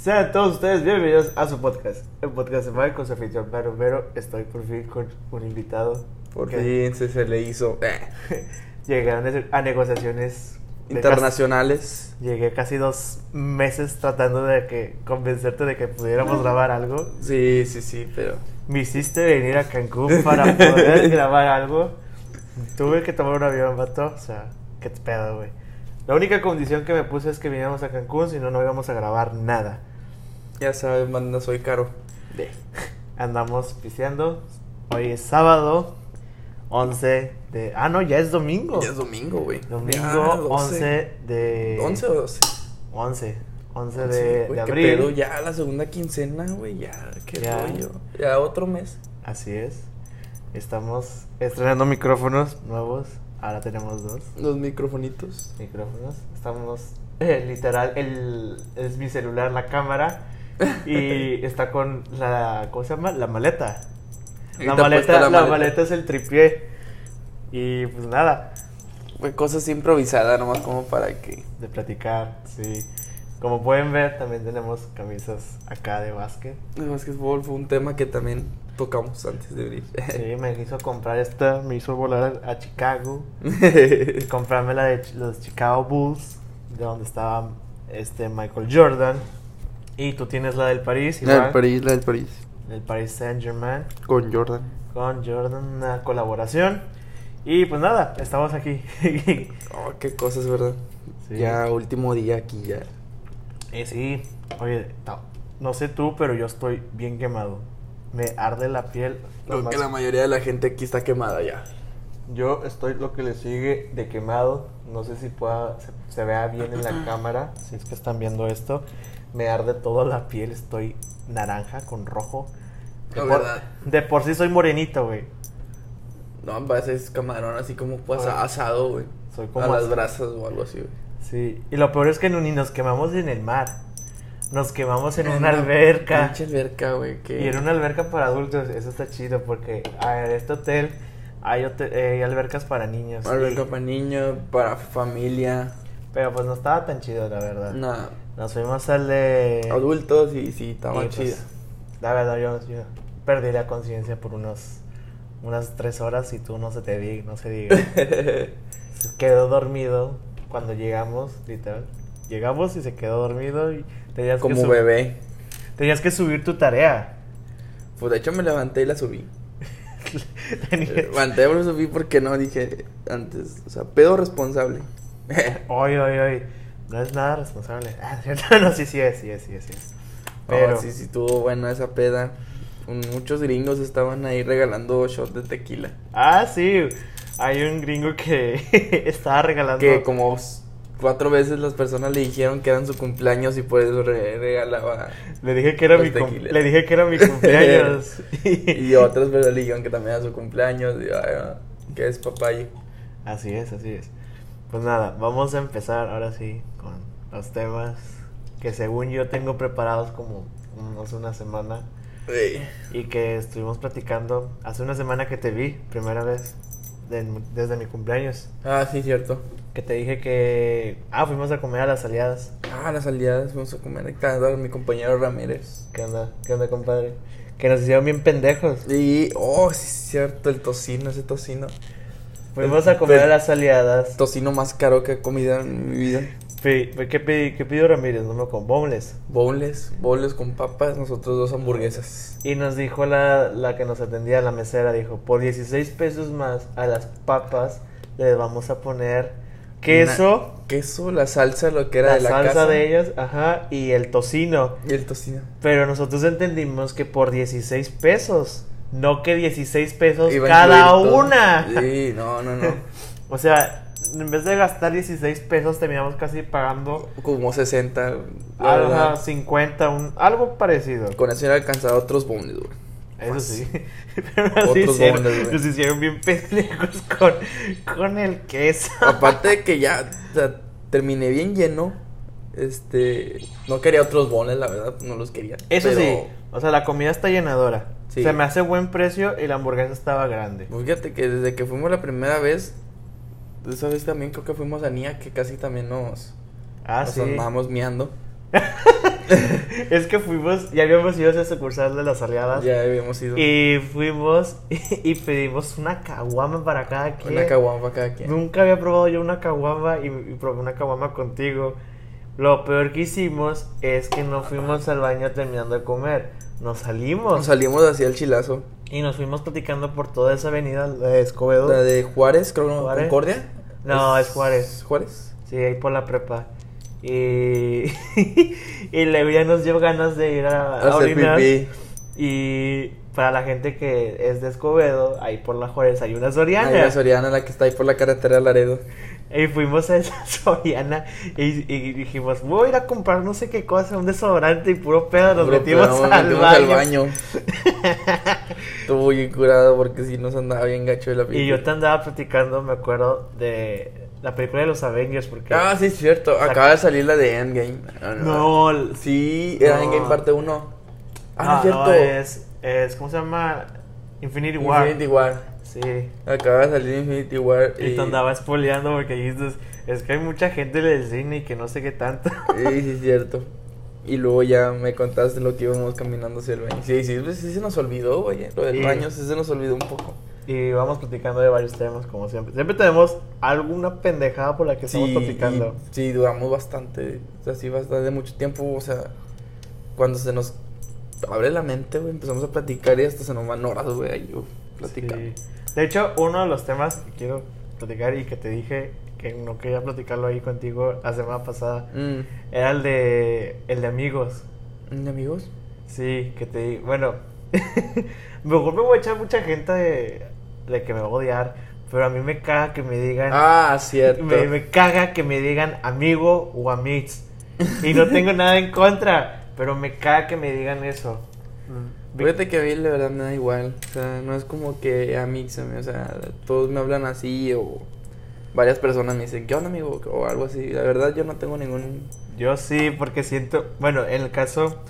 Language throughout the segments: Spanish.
Sean todos ustedes bienvenidos a su podcast, el podcast de Mike con su anfitrión Vero Vero. Estoy por fin con un invitado. Por que fin se, se le hizo. eh, Llegaron a negociaciones internacionales. casi- llegué casi dos meses tratando de que convencerte de que pudiéramos grabar algo. Sí, sí, sí, pero. Me hiciste venir a Cancún para poder grabar algo. Tuve que tomar un avión, vato. O sea, qué pedo, güey. La única condición que me puse es que viniéramos a Cancún, si no, no íbamos a grabar nada. Ya sabes, manda, soy caro. De. Andamos pisteando. Hoy es sábado, 11 de. Ah, no, ya es domingo. Ya es domingo, güey. Domingo Ya, 12. 11 de. ¿11 o 12? 11. 11 Sí, de, güey, de qué abril. pedo, ya la segunda quincena, güey, ya, qué Ya. rollo. Ya otro mes. Así es. Estamos estrenando micrófonos nuevos. Ahora tenemos dos Los microfonitos. micrófonos. Estamos eh, literal, el, es mi celular, la cámara. Y está con la. ¿Cómo se llama? La maleta. La maleta, la, la maleta. maleta. es el tripié. Y pues nada, Fue cosas improvisadas, nomás como para que. de platicar, sí. Como pueden ver, también tenemos camisas acá de básquet. El básquetbol fue un tema que también tocamos antes de venir. Sí, me hizo comprar esta, me hizo volar a Chicago. comprarme la de los Chicago Bulls, de donde estaba este Michael Jordan. Y tú tienes la del París, la del París, la del París. del Paris Saint Germain, Con Jordan. con Jordan, una colaboración. Y pues nada, estamos aquí. Oh, qué cosas, ¿verdad? Sí. Ya último día aquí ya. y sí, oye, no, no sé tú, pero yo estoy bien quemado. Me arde la piel. Creo que la mayoría de la gente aquí está quemada ya. Yo estoy lo que le sigue de quemado. No sé si pueda, se, se vea bien en la cámara. Si es que están viendo esto. Me arde toda la piel. Estoy naranja con rojo. De, por, de por sí soy morenito, güey. No, pareces camarón así como pues Ah. asado, güey. Soy como a las brasas o algo así, güey. Sí. Y lo peor es que no- ni nos quemamos en el mar. Nos quemamos en una una alberca. Pinche alberca, güey. Que... Y en una alberca para adultos. Eso está chido porque ah, en este hotel hay, hotel- eh, hay albercas para niños. Alberca Y- para niños, para familia. Pero pues no estaba tan chido, la verdad. Nada. Nos fuimos al de... Adultos y sí, estaba pues, chida. La verdad, yo, yo perdí la conciencia por unos unas tres horas y tú no se te diga, no se diga. Se quedó dormido cuando llegamos, literal. Llegamos y se quedó dormido y tenías que como sub- bebé. Tenías que subir tu tarea. Pues de hecho me levanté y la subí. Tenías- Levanté y la subí porque no dije antes. O sea, pedo responsable. Oye, oye, oye. No es nada responsable. Ah, ¿cierto? No, sí, sí es, sí es, sí es. Sí es. Pero, Pero sí, sí, estuvo buena esa peda. Muchos gringos estaban ahí regalando shots de tequila. Ah, sí. Hay un gringo que estaba regalando. Que como cuatro veces las personas le dijeron que eran su cumpleaños y por eso re- regalaba. Le dije que era mi cum- le dije que era mi cumpleaños. Y otras personas le dijeron que también era su cumpleaños. Y ay, no, que es papayo. Así es, así es. Pues nada, vamos a empezar ahora sí con los temas que según yo tengo preparados como unos una semana y que estuvimos platicando hace una semana que te vi, primera vez de- desde mi cumpleaños, Ah, sí, cierto. que te dije que ah, fuimos a comer a las aliadas. Ah, las aliadas fuimos a comer de mi compañero Ramírez. ¿Qué onda? ¿Qué onda, compadre? Que nos hicieron bien pendejos. Y, oh, sí, cierto, el tocino, ese tocino. Fuimos a comer a las aliadas. Tocino más caro que he comido en mi vida. ¿Qué, pi- qué pidió Ramírez? No me con boneless. Bowls, bowls con papas, nosotros dos hamburguesas. Y nos dijo la, la que nos atendía, la mesera, dijo, por 16 pesos más a las papas le vamos a poner queso, Una- queso, la salsa, lo que era la, de la salsa casa. de ellos, ajá, y el tocino. Y el tocino. Pero nosotros entendimos que por 16 pesos, no que 16 pesos Iba cada una. Sí, no, no, no. O sea, en vez de gastar 16 pesos, terminamos casi pagando Como 60. la ajá, verdad. 50, un, algo parecido. Con eso era alcanzado otros bowls, güey. Eso sí. Pero nos Otros hicieron, nos hicieron bien pendejos con, con el queso. Aparte de que ya o sea, terminé bien lleno. Este. No quería otros bones, la verdad, no los quería. Eso pero- sí. O sea, la comida está llenadora. Sí. Se me hace buen precio y la hamburguesa estaba grande. Fíjate que desde que fuimos la primera vez, esa vez también creo que fuimos a Nia, que casi también nos, Ah, nos sí. andábamos miando. es que fuimos, ya habíamos ido a esa sucursal de las aliadas. Ya habíamos ido. Y fuimos y, pedimos una caguama para cada quien. Una caguama para cada quien. Nunca había probado yo una caguama y, y probé una caguama contigo. Lo peor que hicimos es que no fuimos al baño terminando de comer. Nos salimos. Nos salimos hacia el chilazo. Y nos fuimos platicando por toda esa avenida de Escobedo. La de Juárez, creo, ¿no? Juárez. ¿Concordia? No, es Juárez. ¿Juárez? Sí, ahí por la prepa. Y, y ya nos dio ganas de ir a, a orinar. pipí. Y para la gente que es de Escobedo, ahí por la Juárez hay una Soriana. Ahí la Soriana, la que está ahí por la carretera de Laredo. Y fuimos a esa Soriana y, y dijimos, voy a ir a comprar no sé qué cosa, un desodorante y puro pedo, nos Puro metimos, pedo, al, metimos baño. al baño. Estuvo bien curado porque si nos andaba bien gacho de la Y yo te andaba platicando, me acuerdo, de la película de los Avengers, porque... Ah, sí, es cierto. Acaba de salir la de Endgame. Ah, No, l- Sí, era No. Endgame parte 1. Ah, no, no, es cierto. no, es, es, ¿cómo se llama? Infinity War. Infinity War. Sí. Acaba de salir Infinity War. Y te andaba spoileando porque dices, es que hay mucha gente en el cine y que no sé qué tanto. Sí, sí, es cierto. Y luego ya me contaste lo que íbamos caminando hacia el baño. Sí, sí, pues sí se nos olvidó, oye. Lo del Sí. baño sí se nos olvidó un poco. Y vamos platicando de varios temas, como siempre. Siempre tenemos alguna pendejada por la que estamos platicando. y- sí, duramos bastante. O sea, sí, bastante mucho tiempo. O sea, cuando se nos abre la mente, güey, empezamos a platicar y hasta se nos van horas, güey, ahí, platicando. Sí. De hecho, uno de los temas que quiero platicar y que te dije que no quería platicarlo ahí contigo la semana pasada Mm. era el de el de amigos. ¿Mm, amigos? Sí, que te bueno, mejor me voy a echar mucha gente de, de que me va a odiar, pero a mí me caga que me digan Ah, cierto. me, me caga que me digan amigo o amix. Y no tengo nada en contra, pero me caga que me digan eso. Fíjate que a mí la verdad me da igual. O sea, no es como que a mí. O sea, todos me hablan así o varias personas me dicen, ¿qué onda, amigo? O algo así. La verdad, yo no tengo ningún. Yo sí, porque siento, bueno, en el caso,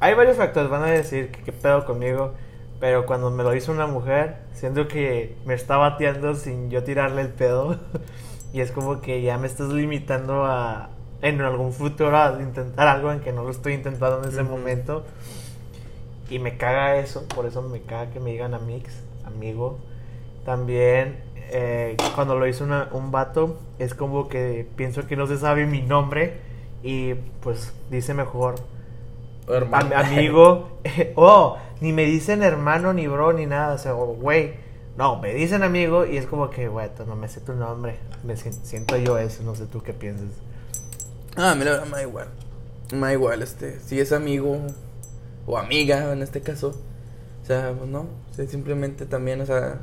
hay varios factores, van a decir que qué pedo conmigo, pero cuando me lo hizo una mujer, siento que me está bateando sin yo tirarle el pedo, y es como que ya me estás limitando a, en algún futuro, a intentar algo en que no lo estoy intentando en ese Ujú. momento, y me caga eso, por eso me caga que me digan amix, amigo. También, eh, cuando lo hizo una- un vato, es como que pienso que no se sabe mi nombre y pues dice mejor am- amigo. oh, ni me dicen hermano, ni bro, ni nada. O sea, güey, no, me dicen amigo y es como que, güey, no me sé tu nombre. Me si- siento yo eso, no sé tú qué piensas. Ah, mí la verdad me da igual. Me da igual, este. Si es amigo o amiga en este caso. O sea, pues no. o sea, simplemente también, o sea.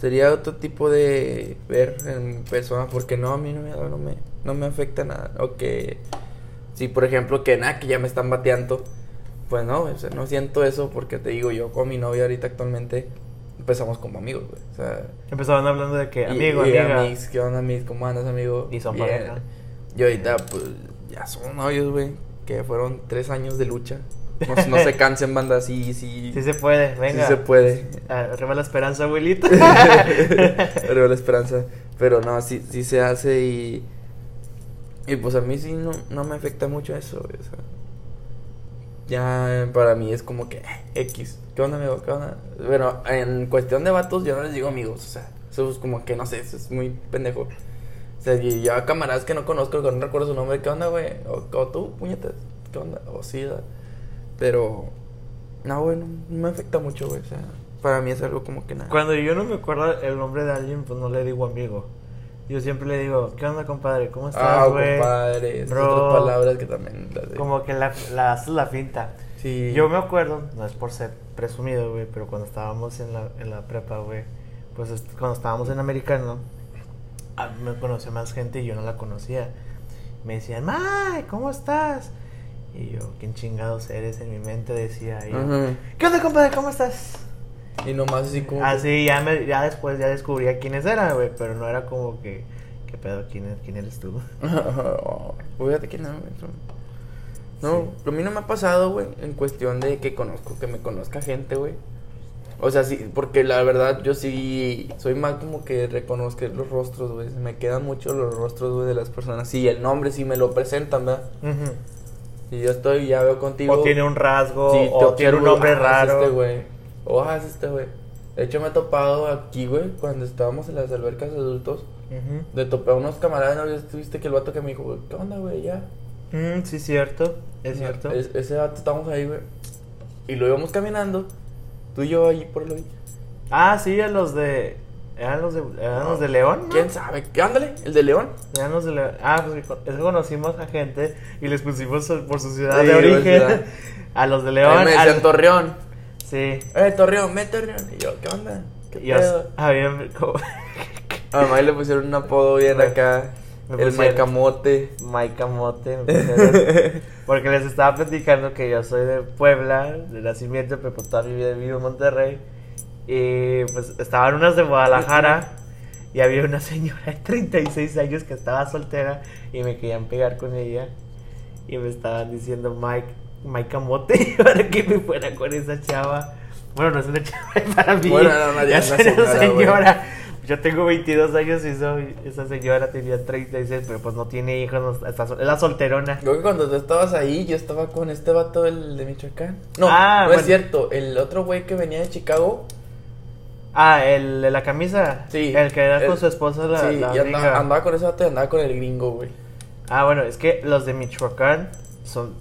Sería otro tipo de ver en persona. Porque no, a mí no me, no me, no me afecta nada. O que. Si por ejemplo que nada, que ya me están bateando. Pues no, o sea, no siento eso porque te digo, yo con mi novia ahorita actualmente empezamos como amigos, güey. O sea, Empezaban hablando de que y- amigo, y amiga. amigos, ¿qué onda, amigos? ¿Cómo andas, amigo? Y son pareja. Y ahorita, pues, ya son novios, güey. Que fueron tres años de lucha. No, no se cansen, banda, sí, sí. Sí se puede, venga. Sí se puede. Arriba la esperanza, abuelita. Arriba la esperanza. Pero no, sí, sí se hace y. Y pues a mí sí no, no me afecta mucho eso. O sea, ya para mí es como que eh, X. ¿Qué onda, amigo? ¿Qué onda? Bueno, en cuestión de vatos, yo no les digo amigos. O sea, eso es como que no sé, eso es muy pendejo. O sea, y yo a camaradas que no conozco, que no recuerdo su nombre, ¿qué onda, güey? O, o tú, puñetas, ¿qué onda? O sí, da. Pero, no, güey, no, me afecta mucho, güey. O sea, para mí es algo como que nada. Cuando yo no me acuerdo el nombre de alguien, pues no le digo amigo. Yo siempre le digo, ¿qué onda, compadre? ¿Cómo Ah, estás, güey? compadre. Esas otras palabras que también las Como que la, la haces la finta. Sí. Yo me acuerdo, no es por ser presumido, güey, pero cuando estábamos en la, en la prepa, güey, pues est- cuando estábamos en americano, me conocía más gente y yo no la conocía. Me decían, May, ¿cómo estás? Y yo, ¿quién chingados eres? En mi mente decía, yo, Ujú. ¿qué onda, compadre? ¿Cómo estás? Y nomás así como. Así ya, me, ya después ya descubría quiénes eran, güey, pero no era como que, ¿qué pedo? ¿Quién, es- quién eres tú? Fíjate que no, güey, No, a mí no me ha pasado, güey, en cuestión de que conozco, que me conozca gente, güey. O sea, sí, porque la verdad yo sí soy más como que reconozco los rostros, güey. Me quedan mucho los rostros, güey, de las personas. Sí, el nombre sí me lo presentan, ¿verdad? Ujú. Si yo estoy ya veo contigo. O tiene un rasgo, o tiene un nombre ah, raro. Este güey. O ah, es este güey. De hecho, me he topado aquí, güey, cuando estábamos en las albercas de adultos. Ujú. De topé a unos camaradas, ¿no? Estuviste que el vato que me dijo, güey, ¿qué onda, güey? Ya. Mm, sí, cierto. Es cierto. Es- ese vato estábamos ahí, güey. Y lo íbamos caminando. Tú y yo ahí por el hoy. Ah, sí, a los de. ¿Eran los de, eran los de León? ¿no? ¿Quién sabe? ¿Qué? Ándale, el de León. Eran los de León. Ah, pues es que conocimos a gente y les pusimos por su ciudad Sí, de origen. ciudad. A los de Ahí León. me decían al- Torreón. Sí. Eh, Torreón, ve Torreón. Y yo, ¿qué onda? ¿Qué Y os- pedo? habían como- A mamá le pusieron un apodo bien Me- acá. me el Maicamote. Mike Camote. me pusieron- Porque les estaba platicando que yo soy de Puebla, de nacimiento, pero por toda mi vida he vivido en Monterrey. Y pues estaban unas de Guadalajara y había una señora de 36 años que estaba soltera y me querían pegar con ella. Y me estaban diciendo Mike, Mike Camote para que me fuera con esa chava. Bueno, no es una chava para mí. Bueno, no, no, ya es una señora, señora. Yo tengo 22 años y soy, esa señora tenía 36, pero pues no tiene hijos, no, está es la solterona. Que cuando tú estabas ahí, yo estaba con este vato, el de Michoacán. No, Ah, no bueno. es cierto. El otro güey que venía de Chicago. Ah, el de la camisa. Sí. El que era El- con su esposa la, sí, la y andaba, con ese vato y andaba con el gringo, güey. Ah, bueno, es que los de Michoacán son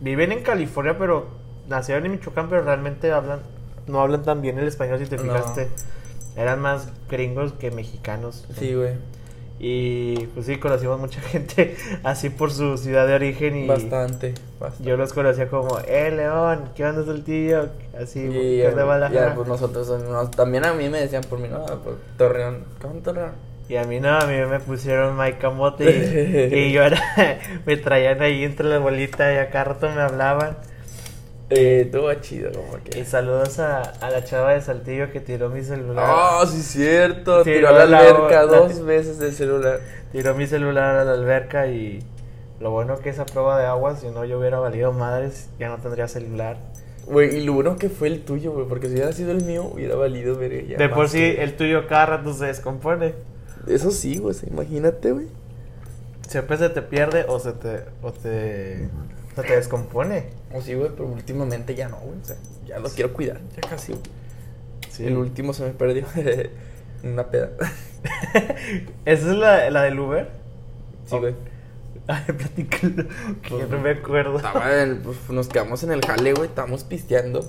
viven en California, pero nacieron en Michoacán, pero realmente hablan no hablan tan bien el español si te No. fijaste. Eran más gringos que mexicanos. Sí, güey. Y pues sí, conocimos mucha gente así por su ciudad de origen y Bastante, bastante. yo los conocía como, eh, León, ¿qué onda el tío? Así, Y de Guadalajara. ya, pues nosotros nos- también a mí me decían por mi no, por Torreón. ¿Cómo Torreón? Y a mí no, a mí me pusieron Mike Camote y, y yo era, me traían ahí entre la bolita y acá rato me hablaban. Eh, estuvo chido, como Y que. saludos a, a la chava de Saltillo que tiró mi celular. Ah, sí, cierto. Tiró a la la- alberca la- dos veces el celular. Tiró mi celular a la alberca y lo bueno que esa prueba de agua, si no yo hubiera valido madres, ya no tendría celular. Güey, y lo bueno que fue el tuyo, güey, porque si hubiera sido el mío, hubiera valido ver ya de por sí, el tuyo cada rato se descompone. Eso sí, güey, imagínate, güey. Siempre se te pierde o se te, o te, se te descompone. O sí, güey, pero últimamente ya no, güey. O sea, ya lo quiero cuidar, ya casi, güey. Sí. El último se me perdió en una peda. ¿Esa es la, la del Uber? Sí, güey. Ay, platícalo, que Pues, no me acuerdo. Estaba en- pues, nos quedamos en el jale, güey. Estábamos pisteando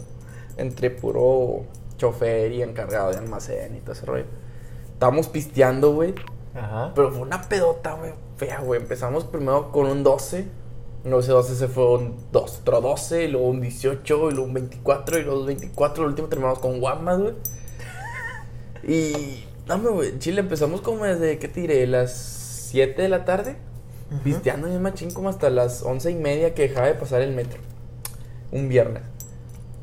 entre puro chofer y encargado de almacén y todo ese rollo. Estábamos pisteando, güey. Ajá. Pero fue una pedota, güey. Fea, güey. Empezamos primero con un 12. No sé, 12 se fue un 2, otro 12, y luego un 18, y luego un 24, y luego un 24. El último terminamos con Guamas, güey. Y. Dame, güey. en Chile empezamos como desde, ¿qué te diré? Las 7 de la tarde. Ujú. Pisteando bien machín como hasta las once y media que dejaba de pasar el metro. Un viernes.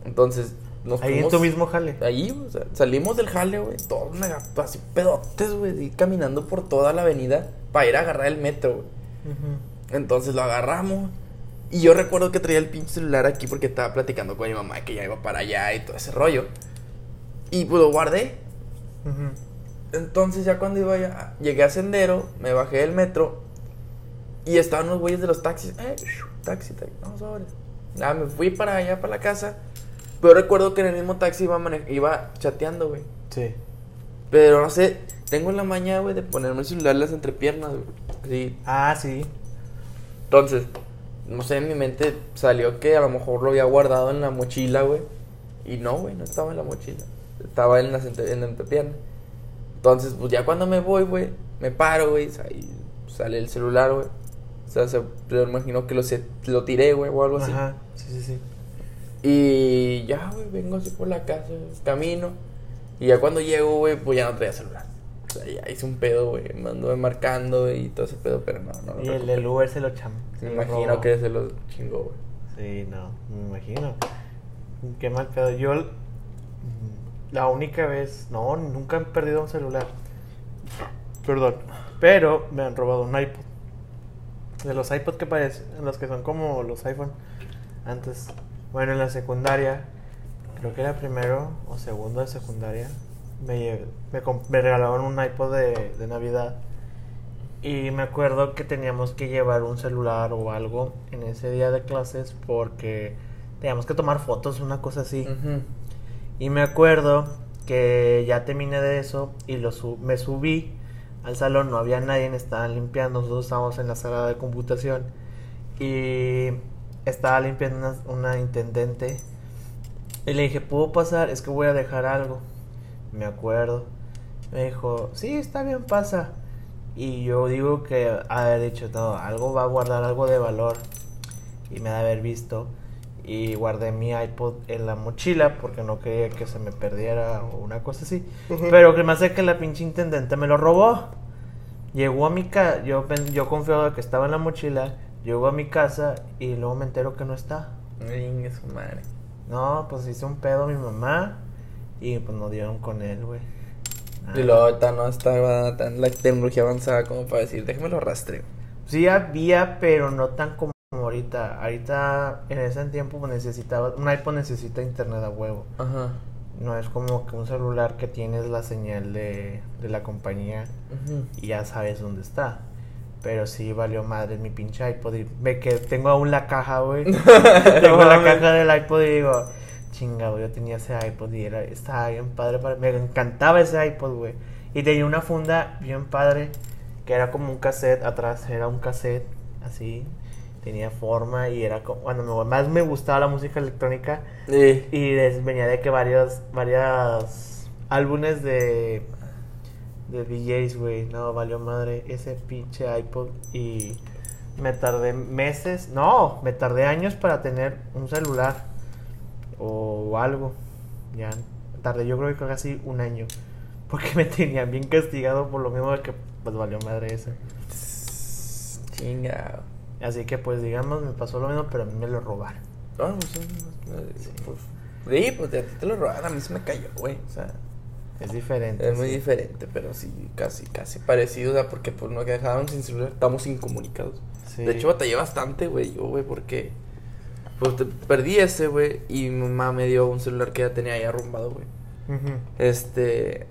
Entonces, nos Ahí en fuimos- tu mismo jale. Ahí, o sea, salimos del jale, güey, todos mega, así pedotes, güey, y caminando por toda la avenida para ir a agarrar el metro, güey. Ujú. Entonces lo agarramos. Y yo recuerdo que traía el pinche celular aquí porque estaba platicando con mi mamá que ya iba para allá y todo ese rollo. Y pues lo guardé. Entonces ya cuando iba ya, llegué a Sendero, me bajé del metro y estaban los güeyes de los taxis. Eh, taxi, taxi, vamos a ver. Nada, me fui para allá, para la casa. Pero recuerdo que en el mismo taxi iba, iba chateando, güey. Sí. Pero no sé, tengo la maña, güey, de ponerme el celular en las entrepiernas, güey. Sí. Ah, sí. Entonces, no sé, en mi mente salió que a lo mejor lo había guardado en la mochila, güey. Y no, güey, no estaba en la mochila. Estaba en, entre- en la entrepierna. Entonces, pues ya cuando me voy, güey, me paro, güey, sale el celular, güey. O sea, se, me imagino que lo, se- lo tiré, güey, o algo así. Ajá. Sí, sí, sí. Y ya, güey, vengo así por la casa, camino. Y ya cuando llego, güey, pues ya no traía celular. O sea, ya hice un pedo, güey. Me anduve marcando y todo ese pedo, pero no, no lo Y el del Uber se lo cham. se Me imagino robó. que se lo chingó, güey. Sí, no, me imagino. Qué mal pedo. Yo, mm, la única vez, no, nunca he perdido un celular. Perdón. Pero me han robado un iPod. De los iPod que parecen, los que son como los iPhone. Antes, bueno, en la secundaria, creo que era primero o segundo de secundaria, me, me, me regalaron un iPod de, de Navidad. Y me acuerdo que teníamos que llevar un celular o algo en ese día de clases porque teníamos que tomar fotos, una cosa así. Y me acuerdo que ya terminé de eso y lo su- me subí al salón, no había nadie, estaban limpiando, nosotros estábamos en la sala de computación y estaba limpiando una, una intendente y le dije, ¿puedo pasar? Es que voy a dejar algo. Me acuerdo. Me dijo, sí, está bien, pasa. Y yo digo que haber dicho, no, algo va a guardar algo de valor. Y me ha de haber visto. Y guardé mi iPod en la mochila porque no quería que se me perdiera o una cosa así. Pero que me hace que la pinche intendente me lo robó. Llegó a mi casa, yo, yo confiaba que estaba en la mochila. Llegó a mi casa y luego me entero que no está. Venga, su madre. No, pues hice un pedo mi mamá y pues nos dieron con él, güey. Y luego ahorita no estaba tan la tecnología avanzada como para decir, déjame lo rastreo. Sí había, pero no tan como ahorita. Ahorita, en ese tiempo, pues, necesitaba... Un iPod necesita internet a huevo. Ajá. No es como que un celular que tienes la señal de, de la compañía y ya sabes dónde está. Pero sí valió madre mi pinche iPod. Y ve que tengo aún la caja, güey. tengo la caja del iPod y digo, chinga, güey, yo tenía ese iPod y era, estaba bien padre. para- Me encantaba ese iPod, güey. Y tenía una funda bien padre que era como un cassette atrás. Era un cassette así. Tenía forma y era como. Me- más me gustaba la música electrónica. Sí. Y des- venía de que varios, varios álbumes de, de DJs, güey. No, valió madre ese pinche iPod. Y me tardé meses, no, me tardé años para tener un celular o algo. Ya tardé yo creo que casi un año. Porque me tenían bien castigado por lo mismo de que pues valió madre ese. Chingado. Así que pues digamos me pasó lo mismo, pero a mí me lo robaron. No, pues, sí. Pues, sí, pues a ti te lo robaron, a mí se me cayó, güey. O sea, Es diferente. es muy diferente, pero sí, casi, casi parecido, o sea, porque pues nos dejaron sin celular, estamos incomunicados. Sí. De hecho, batallé bastante, güey, yo, güey, porque pues te- perdí ese, güey, y mi mamá me dio un celular que ya tenía ahí arrumbado, güey. Este,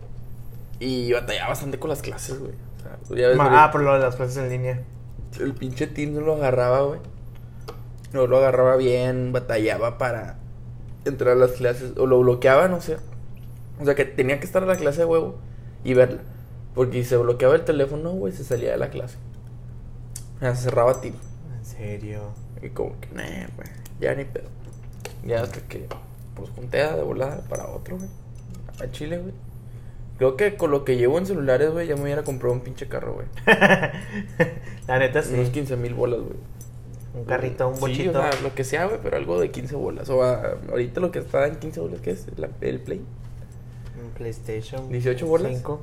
y batallaba bastante con las clases, güey. O sea, pues, ya ves, Ma- güey, ah, por lo de las clases en línea. el pinche team no lo agarraba, güey. No lo agarraba bien, batallaba para entrar a las clases, o lo bloqueaba, no sé. O sea, que tenía que estar en la clase de huevo y verla. Porque si se bloqueaba el teléfono, güey, se salía de la clase. Ya se cerraba tiro. En serio. Y como que, nah, güey, ya ni pedo. Ya hasta que, pues, junté de volada para otro, güey. A Chile, güey. Creo que con lo que llevo en celulares, güey, ya me hubiera comprado un pinche carro, güey. La neta sí. Unos 15 mil bolas, güey. Un carrito, un Sí, bochito. o sea, lo que sea, güey, pero algo de 15 bolas. O ah, ahorita lo que está en 15 bolas, ¿qué es? La- el Play. Un PlayStation. 18 bolas. 5.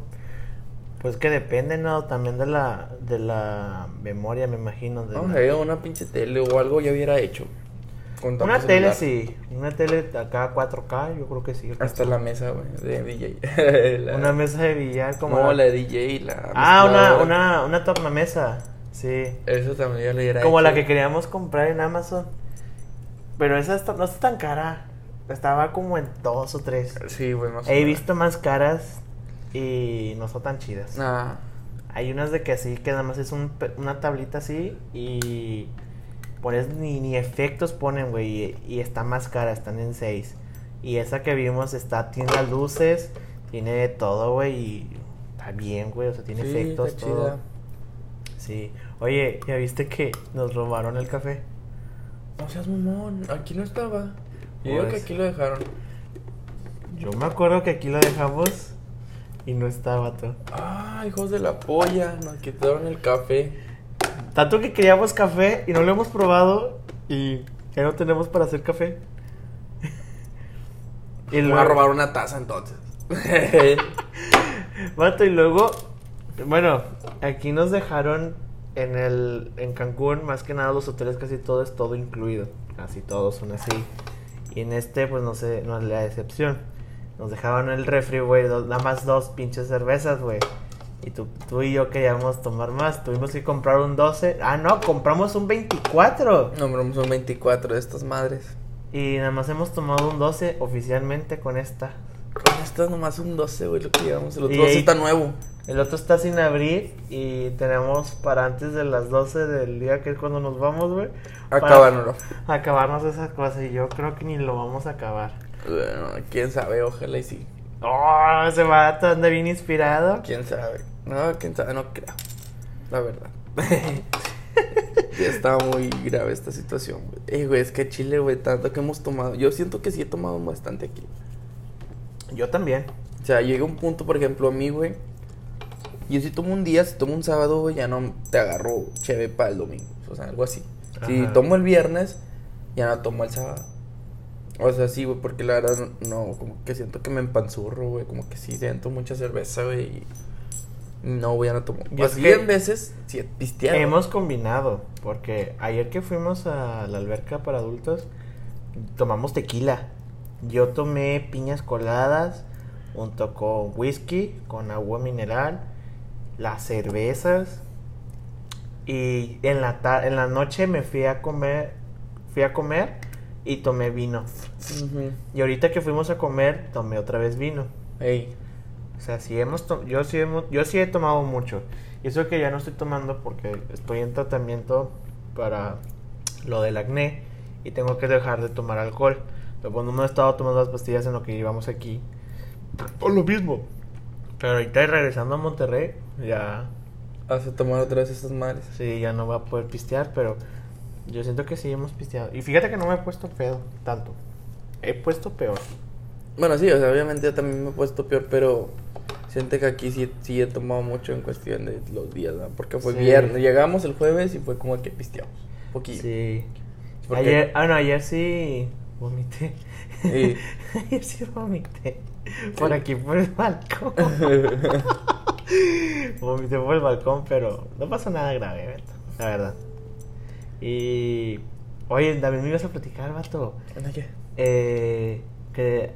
Pues que depende, ¿no? También de la, de la memoria, me imagino. de No, la- una pinche tele o algo ya hubiera hecho. Con Una tele celular. sí. Una tele acá 4K, yo creo que sí. Hasta la mesa, güey, de DJ. La- Una mesa de billar como. No, la- de DJ, la. Ah, una, una, una tornamesa. Sí. Eso también ya le hubiera Como la que queríamos comprar en Amazon. Pero esa está- no está tan cara. Estaba como en dos o tres. Sí, güey, más He visto más caras y no son tan chidas. Ah, Hay unas de que así, que nada más es un una tablita así y pones ni, ni efectos ponen, güey, y, y está más cara, están en 6. Y esa que vimos está, tiene las luces, tiene de todo, güey, y está bien, güey, o sea, tiene sí, efectos, todo. chida. Sí. Oye, ¿ya viste que nos robaron el café? No seas mamón, aquí no estaba. Yo digo que Pues- aquí lo dejaron. Yo me acuerdo que aquí lo dejamos y no estaba todo. Ah, hijos de la polla, nos quitaron el café. Tanto que queríamos café y no lo hemos probado y ya no tenemos para hacer café. y luego, va a robar una taza entonces. Vato, y luego, bueno, aquí nos dejaron en el en Cancún, más que nada los hoteles casi todo es todo incluido, casi todos son así. Y en este pues no sé, no es la excepción. Nos dejaban el refri, güey, nada más dos pinches cervezas, güey. Y tú, tú y yo queríamos tomar más, tuvimos que comprar un 12. Ah, no, compramos un 24. No, son 24 de estas madres. Y nada más hemos tomado un 12 oficialmente con esta. Con esto nomás un 12, güey, lo que llevamos. El otro Y 12 ahí- está nuevo. El otro está sin abrir y tenemos para antes de las 12 del día, que es cuando nos vamos, güey. Acabárnoslo. Acabarnos esas cosas y yo creo que ni lo vamos a acabar. Bueno, quién sabe, ojalá y sí. Oh, ese vato anda bien inspirado. Quién sabe. No, quién sabe, no creo. La verdad. ya está muy grave esta situación, güey. Eh, güey, es que Chile, güey, tanto que hemos tomado. Yo siento que sí he tomado bastante aquí. Yo también. O sea, llega un punto, por ejemplo, a mí, güey. Yo si tomo un día, si tomo un sábado, güey, ya no te agarro cheve para el domingo. O sea, algo así. Si tomo el viernes, ya no tomo el sábado. O sea, sí, güey, porque la verdad no, no, como que siento que me empanzurro, güey. Como que sí siento mucha cerveza, güey. Y no voy a no Así que en veces, sí, pisteado. Hemos combinado, porque ayer que fuimos a la alberca para adultos, tomamos tequila. Yo tomé piñas coladas, junto con whisky, con agua mineral, las cervezas. Y en la, ta- en la noche me fui a comer, fui a comer y tomé vino. Ujú. Y ahorita que fuimos a comer, tomé otra vez vino. Ey. O sea, sí hemos yo sí hemos, yo sí he tomado mucho. Y eso que ya no estoy tomando porque estoy en tratamiento para lo del acné y tengo que dejar de tomar alcohol. Pero cuando no he estado tomando las pastillas en lo que llevamos aquí, por lo mismo. Pero ahorita regresando a Monterrey, ya Vas a tomar otra vez estas madres. sí, ya no va a poder pistear, pero yo siento que sí hemos pisteado. Y fíjate que no me he puesto pedo tanto. He puesto peor. Bueno, sí, o sea, obviamente yo también me he puesto peor, pero siento que aquí sí, sí he tomado mucho en cuestión de los días, ¿no? Porque fue Sí. viernes, llegamos el jueves y fue como que pisteamos. Un poquillo. Sí. Porque- Ayer, ah, no, ayer sí vomité. Sí. ayer sí vomité. Por aquí, por el balcón. vomité por el balcón, pero no pasó nada grave, Beto, la verdad. Y. Oye, David, me ibas a platicar, vato. ¿Anda qué? Eh, que.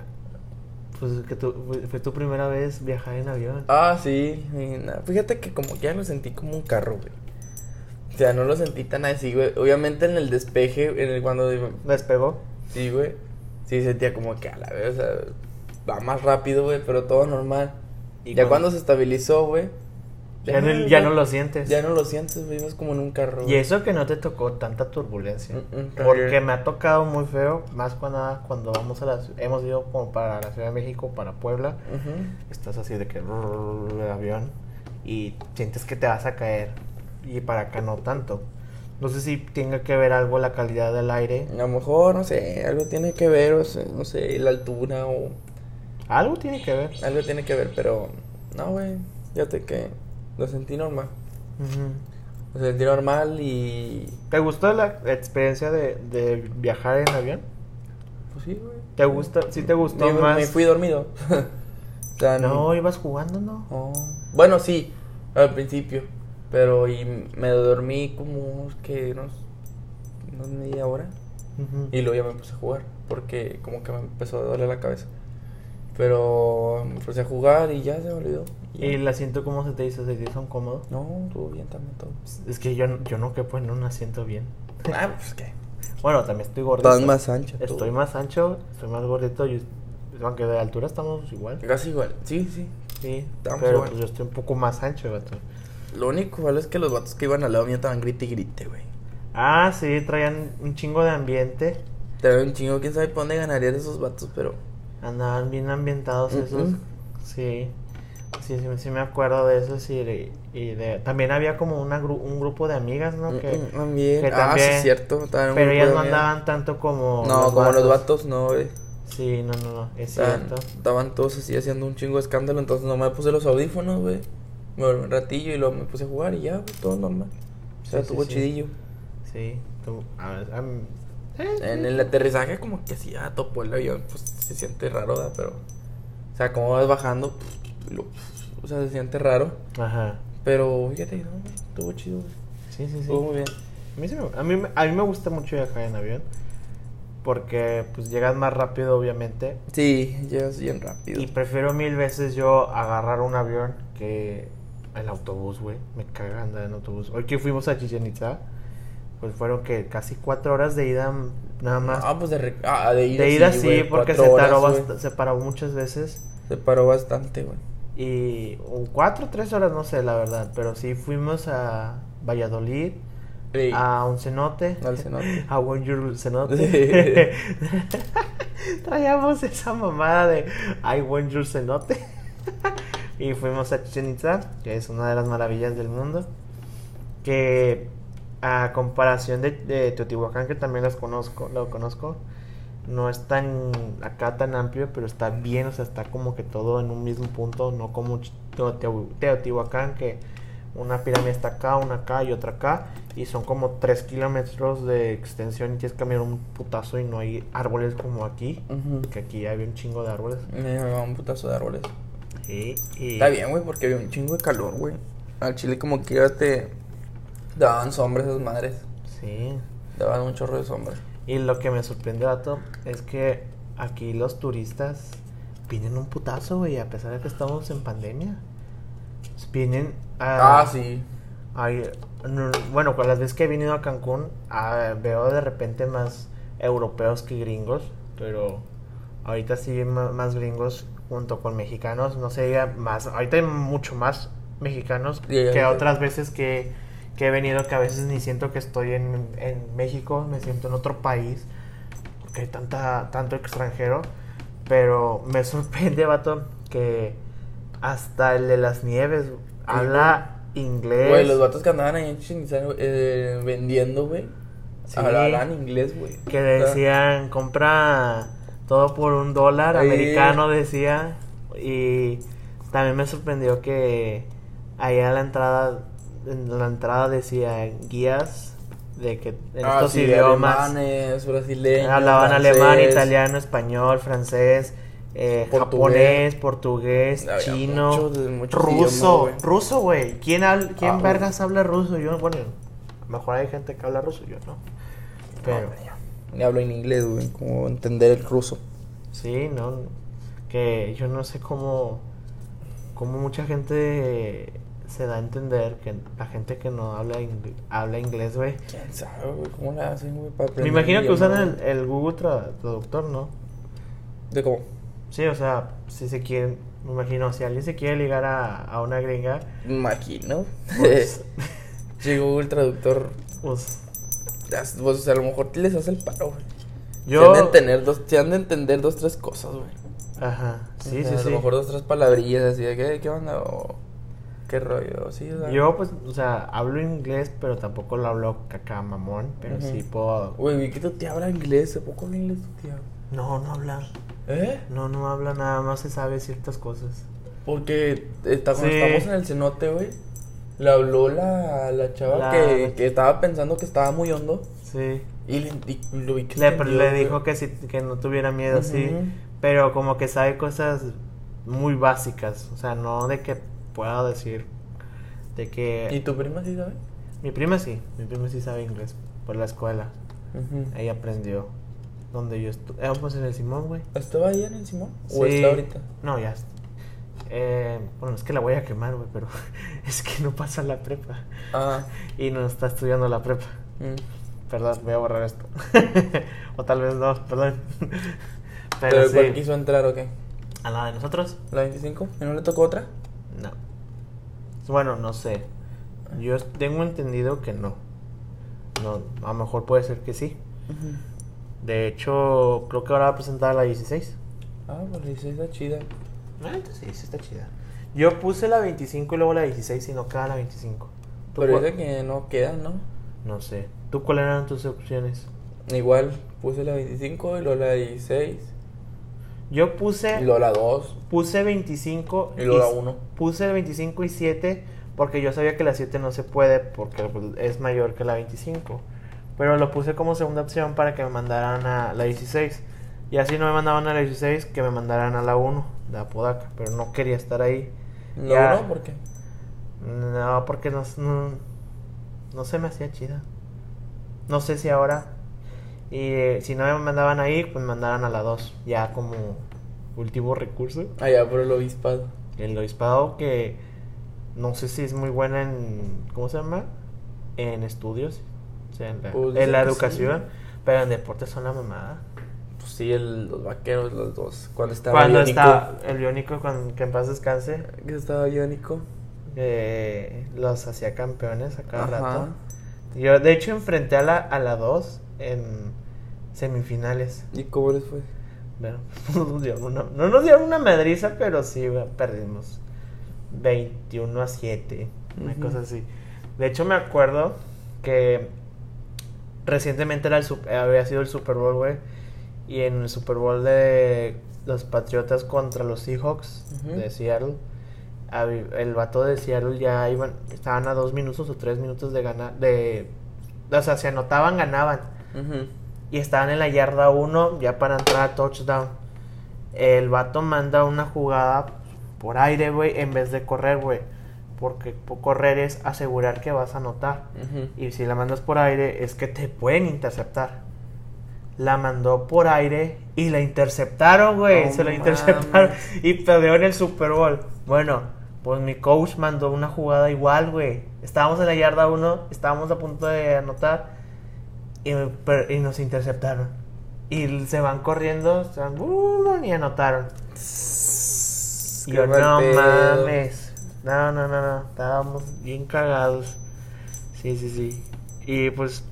Pues que tu, fue, tu primera vez viajar en avión. Ah, sí. Fíjate que como que ya lo sentí como un carro, güey. O sea, no lo sentí tan así, güey. Obviamente en el despeje, en el cuando... ¿Despegó? Sí, güey. Sí sentía como que a la vez, o sea, va más rápido, güey, pero todo normal. Y ya cuando- cuando se estabilizó, güey. Ya, no, ya no lo sientes. Ya no lo sientes, güey. Es como en un carro. Y eso que no te tocó tanta turbulencia. Mm, mm, Porque me ha tocado muy feo, más cuando, cuando vamos a la hemos ido como para la Ciudad de México, para Puebla, Ujú. estás así de que el avión y sientes que te vas a caer y para acá no tanto. No sé si tenga que ver algo la calidad del aire. A lo mejor, no sé, algo tiene que ver, o sea, no sé, la altura o Algo tiene que ver. algo tiene que ver, pero no, güey, fíjate que lo sentí normal. Ujú. Lo sentí normal y ¿Te gustó la experiencia de, de viajar en avión? pues sí, güey. ¿Te gusta? ¿Sí te gustó Me, más? me fui dormido. o sea, No, ibas jugando, ¿no? no. Bueno, sí, al principio, pero y me dormí como que unos, unos media hora. Y luego ya me puse a jugar, porque como que me empezó a doler la cabeza. Pero me puse a jugar y ya se me olvidó. ¿Y el asiento cómo se te hizo? ¿Se te hizo cómodo? No, estuvo bien también todo. Es que yo, yo no quepo en un asiento bien. Ah, pues qué. Bueno, también estoy gordito. Estás más ancho. tú. Estoy más ancho, estoy más gordito. y- aunque de altura estamos igual. Casi igual. Sí, sí. Sí, Estamos pero igual. pues yo estoy un poco más ancho, vato. Lo único malo es que los vatos que iban al lado mío estaban grite y grite, güey. Ah, sí, traían un chingo de ambiente. Te veo un chingo, quién sabe por dónde ganarían esos vatos, pero. Andaban bien ambientados esos. Sí. Sí, sí, sí me acuerdo de eso. Sí, de- y de, también había como una gru- un grupo de amigas, ¿no? Que, Mm, mm, también. que ah, también- sí, cierto. en pero ellas no andaban tanto como. No, como los vatos, no, güey. Sí, no, no, no, es cierto. estaban todos así haciendo un chingo de escándalo, entonces nomás me puse los audífonos, güey. Me dormí un ratillo y luego me puse a jugar y ya, güey, todo normal. O sea, Sí, sí. chidillo. Sí, tú, a ver, am- eh, En el aterrizaje como que sí, ya topó el avión, pues se siente raro, ¿verdad? Pero, o sea, como vas bajando, lo- o sea, se siente raro. Ajá. Pero, fíjate, no, estuvo chido, güey. Sí, sí, sí. Estuvo muy bien. A mí, me, a, mí, a mí me gusta mucho viajar en avión. Porque pues llegas más rápido, obviamente. Sí, llegas bien rápido. Y prefiero mil veces yo agarrar un avión que el autobús, güey. Me caga andar en autobús. Hoy que fuimos a Chichen Itza, pues fueron que casi cuatro horas de ida mm, nada más. Ah, pues de, re- ah, de ida de ida sí, porque se, paró bast- se paró muchas veces. Se paró bastante, güey. Y o cuatro, tres horas, no sé, la verdad. Pero sí fuimos a Valladolid, a un cenote. al cenote. A Wonjur cenote. Traíamos esa mamada de I want your cenote. y fuimos a Chichen Itza, que es una de las maravillas del mundo. Que a comparación de, de Teotihuacán, que también las conozco, lo conozco, no es tan acá tan amplio, pero está bien, o sea, está como que todo en un mismo punto, no como Teotihuacán, que una pirámide está acá, una acá y otra acá, y son como 3 kilómetros de extensión y tienes que caminar un putazo y no hay árboles como aquí, que aquí hay un chingo de árboles. Llevaba un putazo de árboles. Y, y- Está bien, güey, porque había un chingo de calor, güey. Al chile como que ya te daban sombra esas madres. Sí. Daban un chorro de sombra. Y lo que me sorprende, vato, es que aquí los turistas vienen un putazo, güey, a pesar de que estamos en pandemia. Vienen a... Ah, sí. No, bueno, con las veces que he venido a Cancún, ah, veo de repente más europeos que gringos, pero ahorita sí más gringos junto con mexicanos, no sé, más, ahorita hay mucho más mexicanos que otras veces que, que he venido, que a veces ni siento que estoy en, en México, me siento en otro país, porque hay tanta, tanto extranjero, pero me sorprende, vato, que hasta el de las nieves habla inglés. Güey, los vatos que andaban ahí en Itza, eh, vendiendo, güey. Sí. Hablaban inglés, güey. Que decían, compra todo por un dólar, Ahí. americano decía. Y también me sorprendió que allá en la entrada, en la entrada decía guías de que en Ah, estos sí, idiomas alemanes, brasileños. hablaban francés. alemán, italiano, español, francés, eh, Portugués. japonés, portugués, chino, muchos ruso, idiomas, güey. ruso, güey. ¿Quién, quién Ah, vergas habla ruso? Yo, bueno, mejor hay gente que habla ruso, yo no. Pero, Ni hablo en inglés, güey. Como entender el ruso. sí, no. Que yo no sé cómo, cómo mucha gente se da a entender que la gente que no habla, habla inglés, güey. ¿Quién sabe, güey? ¿Cómo la hacen, güey? para Me imagino que usan el, el Google Tra- Traductor, ¿no? ¿De cómo? Sí, o sea, si se quieren, me imagino, si alguien se quiere ligar a, a una gringa, Imagino. pues, Sí, Google Traductor. pues, las- Pues, o sea, a lo mejor les hace el paro, güey. yo... Se han de entender dos, se han de entender dos, tres cosas, güey. Ajá, sí, O sea, sí, a sí. lo mejor dos, tres palabrillas así de ¿qué, qué onda? O, ¿Qué rollo? Sí, o sea. Yo, pues, o sea, hablo inglés, pero tampoco lo hablo caca mamón, pero sí puedo... Güey, vi que tu tía habla inglés. ¿A poco habla inglés tu tía? No, no habla. ¿Eh? No, no habla nada más, se sabe ciertas cosas. Porque está, cuando Sí. estamos en el cenote, güey. Le habló la, la chava La- Que, que estaba pensando que estaba muy hondo. Sí. Y, le, y lo vi que Le, entendió, le dijo que, sí, que no tuviera miedo, sí. Pero como que sabe cosas muy básicas. O sea, no de que pueda decir. De que. ¿Y tu prima sí sabe? Mi prima sí. Mi prima sí sabe inglés. Por la escuela. Ella aprendió. Donde yo estuve. pues en el Simón, güey. ¿Estaba ahí en el Simón? ¿O Sí. está ahorita? No, ya está. Eh, bueno, es que la voy a quemar, güey, pero es que no pasa la prepa. Ah. Y no está estudiando la prepa. mm. Perdón, voy a borrar esto. o tal vez no, perdón. ¿Pero, Pero, cuál sí. quiso entrar o qué? ¿A la de nosotros? ¿La 25? ¿Y no le tocó otra? No. Bueno, no sé. Yo tengo entendido que no. No, a lo mejor puede ser que sí. De hecho, creo que ahora va a presentar la 16. Ah, pues la 16 está chida. Ah, entonces sí, sí está chida. Yo puse la 25 y luego la 16 y no queda la 25. ¿Tú Pero dice que no queda, ¿no? No sé. ¿Tú cuáles eran tus opciones? Igual, puse la 25 y luego la 16. Yo puse Y luego la 2. puse 25 Y luego la s- uno. Puse 25 y 7 porque yo sabía que la 7 no se puede porque es mayor que la 25. Pero lo puse como segunda opción para que me mandaran a la 16. Y así no me mandaban a la 16, que me mandaran a la 1 de Apodaca. Pero no quería estar ahí. ¿La Ya. 1 por qué? No, porque no, no, no se me hacía chida. No sé si ahora. Y eh, si no me mandaban ahí, pues me mandaran a la 2. Ya como último recurso. Ah, ya, por el obispado. El obispado que no sé si es muy buena en. ¿Cómo se llama? En estudios. O sea, en la, Pues en la educación. sí. Pero en deportes son la mamada. Pues sí, el- los vaqueros, los dos. Cuando estaba Cuando Iónico. está el Biónico, con, que en paz descanse, Que estaba Iónico. eh, los hacía campeones a cada Ajá. rato. Yo, de hecho, enfrenté a la, a la 2 en semifinales. ¿Y cómo les fue? Bueno, no nos dieron una, no nos dieron una madriza, pero sí bueno, perdimos 21 a 7, una cosa así. De hecho, me acuerdo que recientemente era el, había sido el Super Bowl, güey. Y en el Super Bowl de los Patriotas contra los Seahawks de Seattle, el vato de Seattle ya iban, estaban a dos minutos o tres minutos de ganar, de, o sea, se anotaban, ganaban Y estaban en la yarda 1 ya para entrar a touchdown. El vato manda una jugada por aire, güey, en vez de correr, güey. Porque po- correr es asegurar que vas a anotar. Y si la mandas por aire es que te pueden interceptar. La mandó por aire y la interceptaron, güey. Se la interceptaron y perdieron el Super Bowl. Bueno, pues mi coach mandó una jugada igual, güey. Estábamos en la yarda 1, estábamos a punto de anotar y, y nos interceptaron. Y se van corriendo, se van, y anotaron. Y yo, no pedo. mames. No, no, no, no. Estábamos bien cagados. Sí, sí, sí. Y pues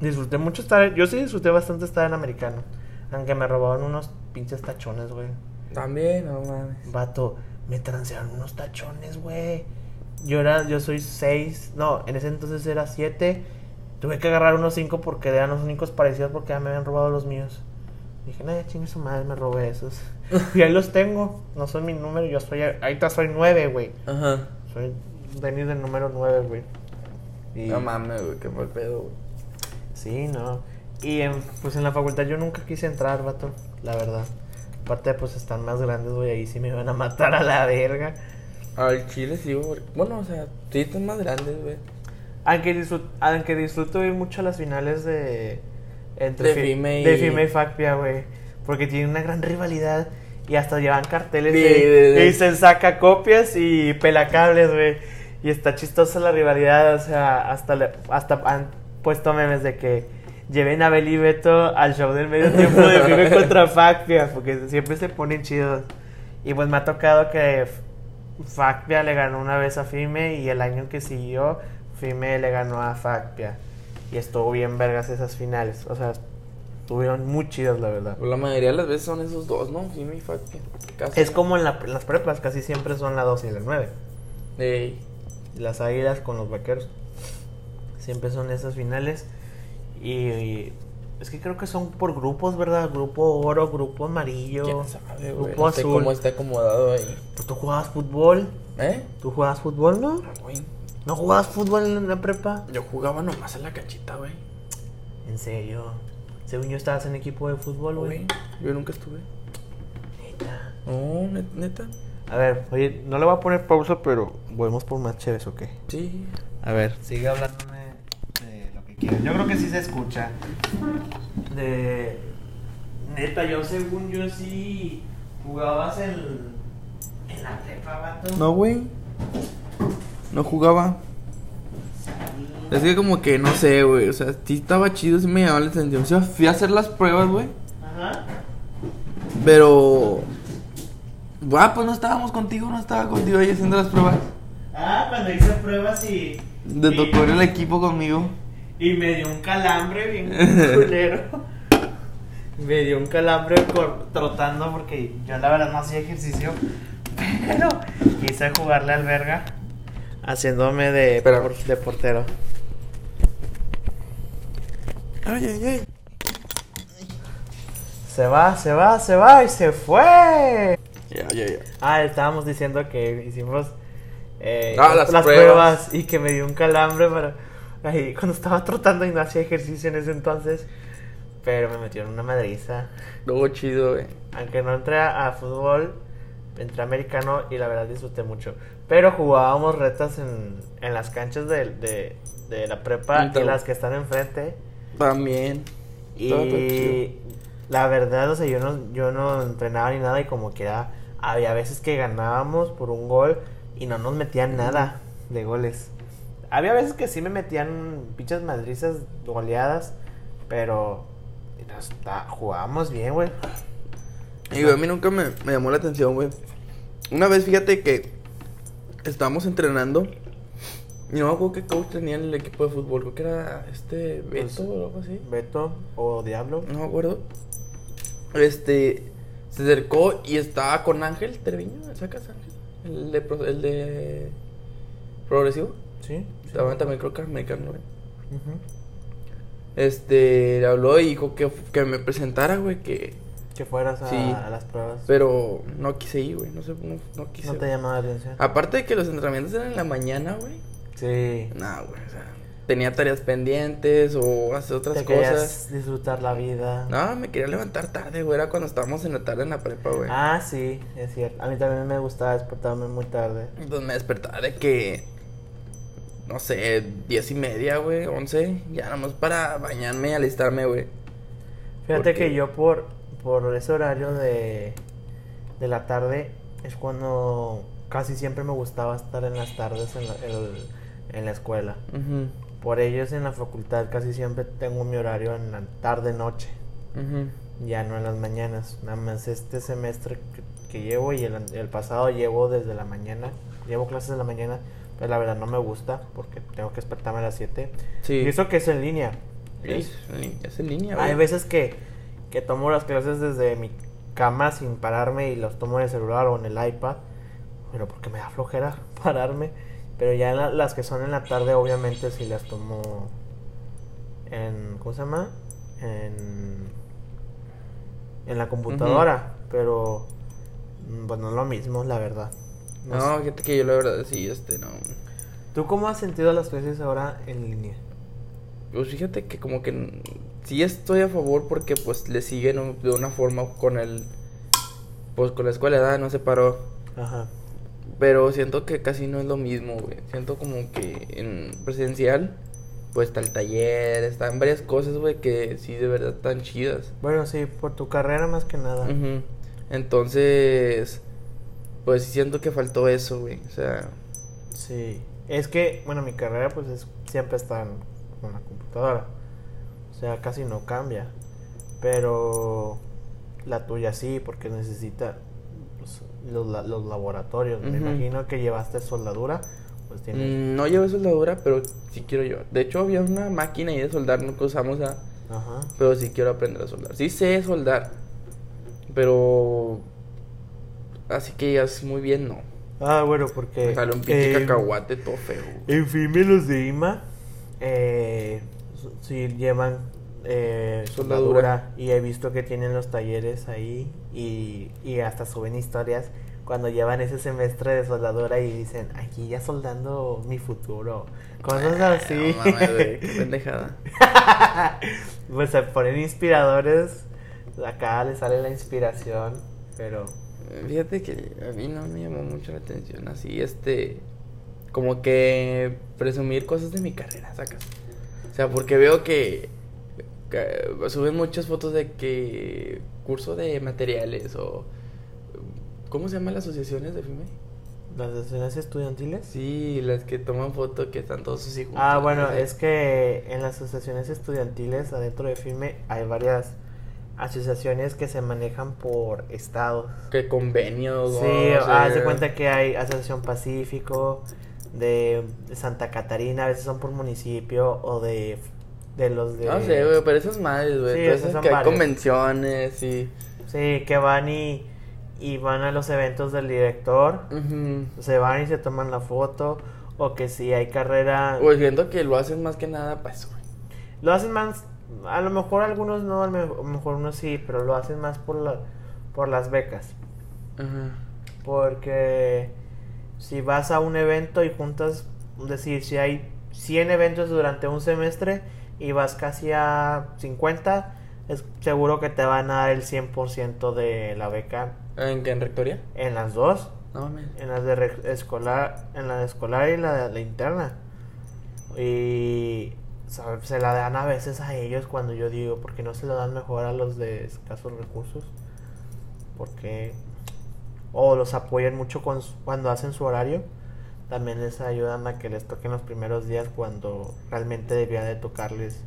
disfruté mucho estar. Yo sí disfruté bastante estar en americano. Aunque me robaban unos pinches tachones, güey. También, no mames. Vato, me transearon unos tachones, güey. Yo era, yo soy 6. No, en ese entonces era 7. Tuve que agarrar unos 5 porque eran los únicos parecidos porque ya me habían robado los míos. Dije, no, ya chingue su madre, me robé esos. y ahí los tengo. No son mi número, yo soy. Ahorita soy 9, güey. Ajá. Soy Denis del número 9, güey. Y- No mames, güey, qué mal pedo, güey. Sí, no. Y en, pues en la facultad yo nunca quise entrar, vato, la verdad. Aparte, pues están más grandes, güey, ahí sí me van a matar a la verga. Al chile sí, güey. Bueno, o sea, sí están más grandes, güey. Aunque, disfrut- aunque disfruto ir mucho a las finales de... Entre De FIME y- De FIME y FACPIA, güey. Porque tienen una gran rivalidad y hasta llevan carteles Sí, de- de- de- y se saca copias y pelacables, güey. Y está chistosa la rivalidad, o sea, hasta, le- hasta han puesto memes de que lleven a Beli y Beto al show del medio tiempo de FIME contra FACPIA, porque siempre se ponen chidos. Y pues me ha tocado que FACPIA le ganó una vez a FIME y el año que siguió FIME le ganó a FACPIA. Y estuvo bien vergas esas finales. O sea, estuvieron muy chidas, la verdad. La mayoría de las veces son esos dos, ¿no? Mi fuck. Casi. Es como en, la- en las prepas, casi siempre son la 2 y la 9. Ey. Las águilas con los vaqueros. Siempre son esas finales. Y, y es que creo que son por grupos, ¿verdad? Grupo oro, grupo amarillo. ¿Quién sabe, güey? Grupo No sé azul. cómo está acomodado ahí. Pues tú jugabas fútbol. ¿Eh? ¿Tú jugabas fútbol, no? Güey. ¿No jugabas fútbol en la prepa? Yo jugaba nomás en la canchita, güey. En serio. Según yo estabas en equipo de fútbol, güey. Yo nunca estuve. Neta. No, net- neta. A ver, oye, no le voy a poner pausa, pero volvemos por más chéves, ¿o qué? Sí. A ver. Sigue hablándome de lo que quieras. Yo creo que sí se escucha. De. Neta, yo según yo sí jugabas en. En la prepa, vato. No, güey. No jugaba. Es que como que no sé, güey. O sea, sí estaba chido, sí me llamaba la atención. O sea, fui a hacer las pruebas, güey. Ajá. Pero. Ah, pues no estábamos contigo, no estaba contigo ahí haciendo las pruebas. Ah, cuando hice pruebas y. Te y- tocó el equipo conmigo. Y me dio un calambre bien culero. me dio un calambre trotando porque yo la verdad no hacía ejercicio. Pero quise jugarle al verga haciéndome de, Espera. por- de portero. Ay, ay, ay. Se va, se va, se va y se fue. Ya, ya, ya. Ah, estábamos diciendo que hicimos eh, Ah, las pruebas. pruebas. y que me dio un calambre para, ahí, cuando estaba trotando y no hacía ejercicio en ese entonces. Pero me metieron una madriza. Luego chido, güey. Aunque no entré a, a fútbol, entré a americano y la verdad disfruté mucho. Pero jugábamos retas en, en las canchas de, de, de la prepa y Entonces- las que están enfrente. También. Y la verdad, o sea, yo no, yo no entrenaba ni nada y como que era, había veces que ganábamos por un gol y no nos metían nada de goles. Había veces que sí me metían pinches madrizas goleadas, pero Está, jugábamos bien, güey. Y güey, a mí nunca me, me llamó la atención, güey. Una vez, fíjate que estábamos entrenando. Y no me acuerdo qué coach tenía en el equipo de fútbol. Creo que era este Beto Pues, o algo así. Beto o Diablo. No me acuerdo. Este. Se acercó y estaba con Ángel Treviño. ¿Sacas Ángel? El de, el de. Progresivo. Sí. sí. Estaba también creo que americano, güey. Este. Le habló y dijo que, que me presentara, güey. Que. Que fueras a, Sí. a las pruebas. Pero no quise ir, güey. No sé, no, no quise. no te llamaba la atención. Aparte de que los entrenamientos eran en la mañana, güey. Sí. No, güey, o sea, tenía tareas pendientes o hacer otras Te cosas. querías disfrutar la vida. No, me quería levantar tarde, güey. Era cuando estábamos en la tarde en la prepa, güey. Ah, sí, es cierto. A mí también me gustaba despertarme muy tarde. Entonces me despertaba de que. No sé, diez y media, güey, once. Ya nada más para bañarme y alistarme, güey. Fíjate Porque- que yo por, por ese horario de, de la tarde es cuando casi siempre me gustaba estar en las tardes en la, el- en la escuela. Por ello es en la facultad casi siempre tengo mi horario en la tarde-noche, ya no en las mañanas. Nada más este semestre que, que llevo y el, el pasado llevo desde la mañana, llevo clases en la mañana, pero la verdad no me gusta porque tengo que despertarme a las 7. Sí. Y eso que es en línea. Sí, Es, en línea- es en línea, güey. Hay veces que, que tomo las clases desde mi cama sin pararme y los tomo en el celular o en el iPad, pero porque me da flojera pararme. Pero ya la- las que son en la tarde, obviamente, sí las tomo en. ¿Cómo se llama? En. En la computadora, pero. mm, Pues no es lo mismo, la verdad. No No, sé. que yo la verdad sí, este, no. ¿Tú cómo has sentido las clases ahora en línea? Pues fíjate que como que sí estoy a favor porque pues le siguen un- de una forma con el pues con la escuela ¿verdad? no se paró, Ajá. pero siento que casi no es lo mismo, güey. Siento como que en presencial pues está el taller, están varias cosas, güey, que sí de verdad están chidas. Bueno, sí, por tu carrera más que nada. Ujú. Entonces pues sí siento que faltó eso, güey. O sea, Sí, es que, bueno, mi carrera pues es, siempre está en, con la computadora. O sea, casi no cambia. Pero la tuya sí, porque necesita pues, los, los laboratorios. Me imagino que llevaste soldadura. Pues tienes... mm, no llevé soldadura, pero sí quiero yo. De hecho había una máquina ahí de soldar, no que usamos a Ajá. Pero sí quiero aprender a soldar. Sí sé soldar. Pero. Así que ya es muy bien, no. Ah, bueno, porque... Me sale un pinche eh, cacahuate todo feo. En firme los de IMA, eh, sí llevan eh, Soldadura. y he visto que tienen los talleres ahí y, y hasta suben historias cuando llevan ese semestre de soldadura y dicen, aquí ya soldando mi futuro. Cosas así. No mames, güey, qué pendejada. pues se ponen inspiradores, acá les sale la inspiración, pero... Fíjate que a mí no me llamó mucho la atención. Así, este. Como que presumir cosas de mi carrera, sacas. O sea, porque veo que. que suben muchas fotos de que. Curso de materiales o. ¿Cómo se llaman las asociaciones de FIME? ¿Las sesiones estudiantiles? Sí, las que toman foto que están todos sus hijos. Ah, bueno, es que en las asociaciones estudiantiles adentro de FIME hay varias asociaciones que se manejan por estados. Que convenios. Sí, o sea, cuenta que hay Asociación Pacífico, de, de Santa Catarina, a veces son por municipio, o de, de los de... No sé, güey, pero esas madres, güey. Sí, son que hay convenciones y. Sí, que van y, y van a los eventos del director, Ujú. se van y se toman la foto, o que si hay carrera... Pues siento que lo hacen más que nada para eso, güey. Lo hacen más, a lo mejor algunos no, a lo mejor unos sí, pero lo hacen más por, la, por las becas. Ajá. Porque si vas a un evento y juntas, es decir, si hay 100 eventos durante un semestre y vas casi a 50, es seguro que te van a dar el 100% de la beca ¿En qué? ¿En rectoría? en las dos, No en las de escolar, en la de escolar y la de la interna. Y sabe, se la dan a veces a ellos cuando yo digo, ¿por qué no se lo dan mejor a los de escasos recursos? Porque o los apoyan mucho con cuando hacen su horario. También les ayudan a que les toquen los primeros días cuando realmente debería de tocarles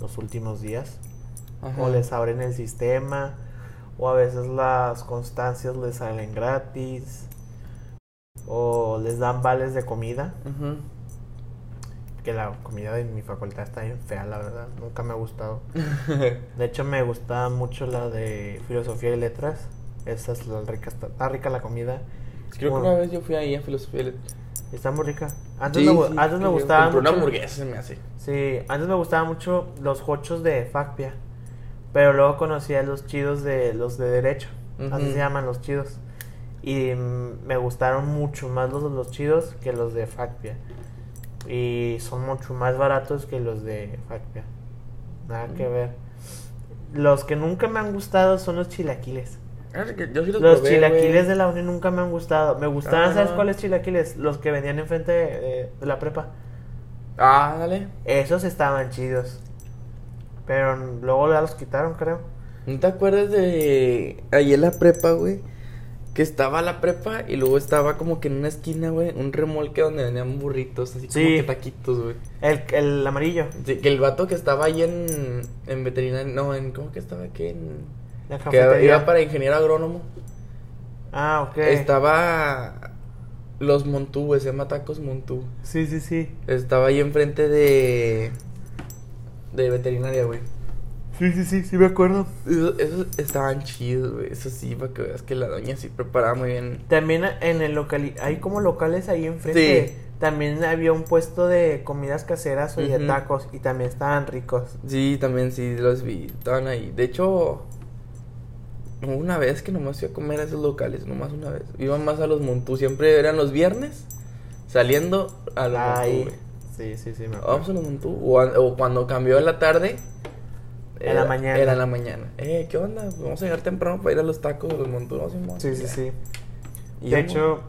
los últimos días. Ajá. o les abren el sistema, o a veces las constancias les salen gratis, o les dan vales de comida, que la comida de mi facultad está bien fea, la verdad, nunca me ha gustado. De hecho, me gusta mucho la de filosofía y letras. Esa es la rica, está, está rica la comida. Creo que una vez yo fui ahí a Filosofía. Está muy rica. Antes, Sí, me, sí, antes me gustaba compré una mucho. hamburguesa se me hace. Sí, antes me gustaban mucho los hochos de Facpia. Pero luego conocí a los chidos de los de derecho. Así Ujú. se llaman los chidos. Y me gustaron mucho más los, los chidos que los de Facpia. Y son mucho más baratos que los de Facpia. Nada que ver. Los que nunca me han gustado son los chilaquiles. Ah, que Yo sí los, Los probé, chilaquiles de la uni nunca me han gustado. Me gustaban, Ah. ¿sabes cuáles chilaquiles? Los que vendían enfrente de, de la prepa. Ah, dale. Esos estaban chidos. Pero luego ya los quitaron, creo. ¿No te acuerdas de ahí en la prepa, güey? Que estaba la prepa y luego estaba como que en una esquina, güey, un remolque donde vendían burritos, así Sí. como que taquitos, güey. El, el amarillo. Sí, que el vato que estaba ahí en, en veterinaria, no, en, ¿cómo que estaba aquí? En, La que iba para ingeniero agrónomo. Ah, ok. Estaba los Montú, güey, se llama Tacos Montú. Sí, sí, sí. Estaba ahí enfrente de, de veterinaria, güey. Sí, sí, sí, sí me acuerdo. Esos, estaban chidos, güey. Eso sí, para que veas que la doña sí preparaba muy bien. También en el local, hay como locales ahí enfrente. Sí. También había un puesto de comidas caseras o de tacos y también estaban ricos. Sí, también sí, los vi. Estaban ahí. De hecho, una vez que nomás fui a comer a esos locales, nomás una vez. Iba más a los Montú. Siempre eran los viernes saliendo a los Montú, Ahí. güey. Sí, sí, sí, me acuerdo. Vamos a los Montú. O, a- o cuando cambió a la tarde. En la mañana. Era en la mañana. Eh, ¿qué onda? Vamos a llegar temprano para ir a los tacos de los Montú. No. Sí, sí, sí. Y De hecho,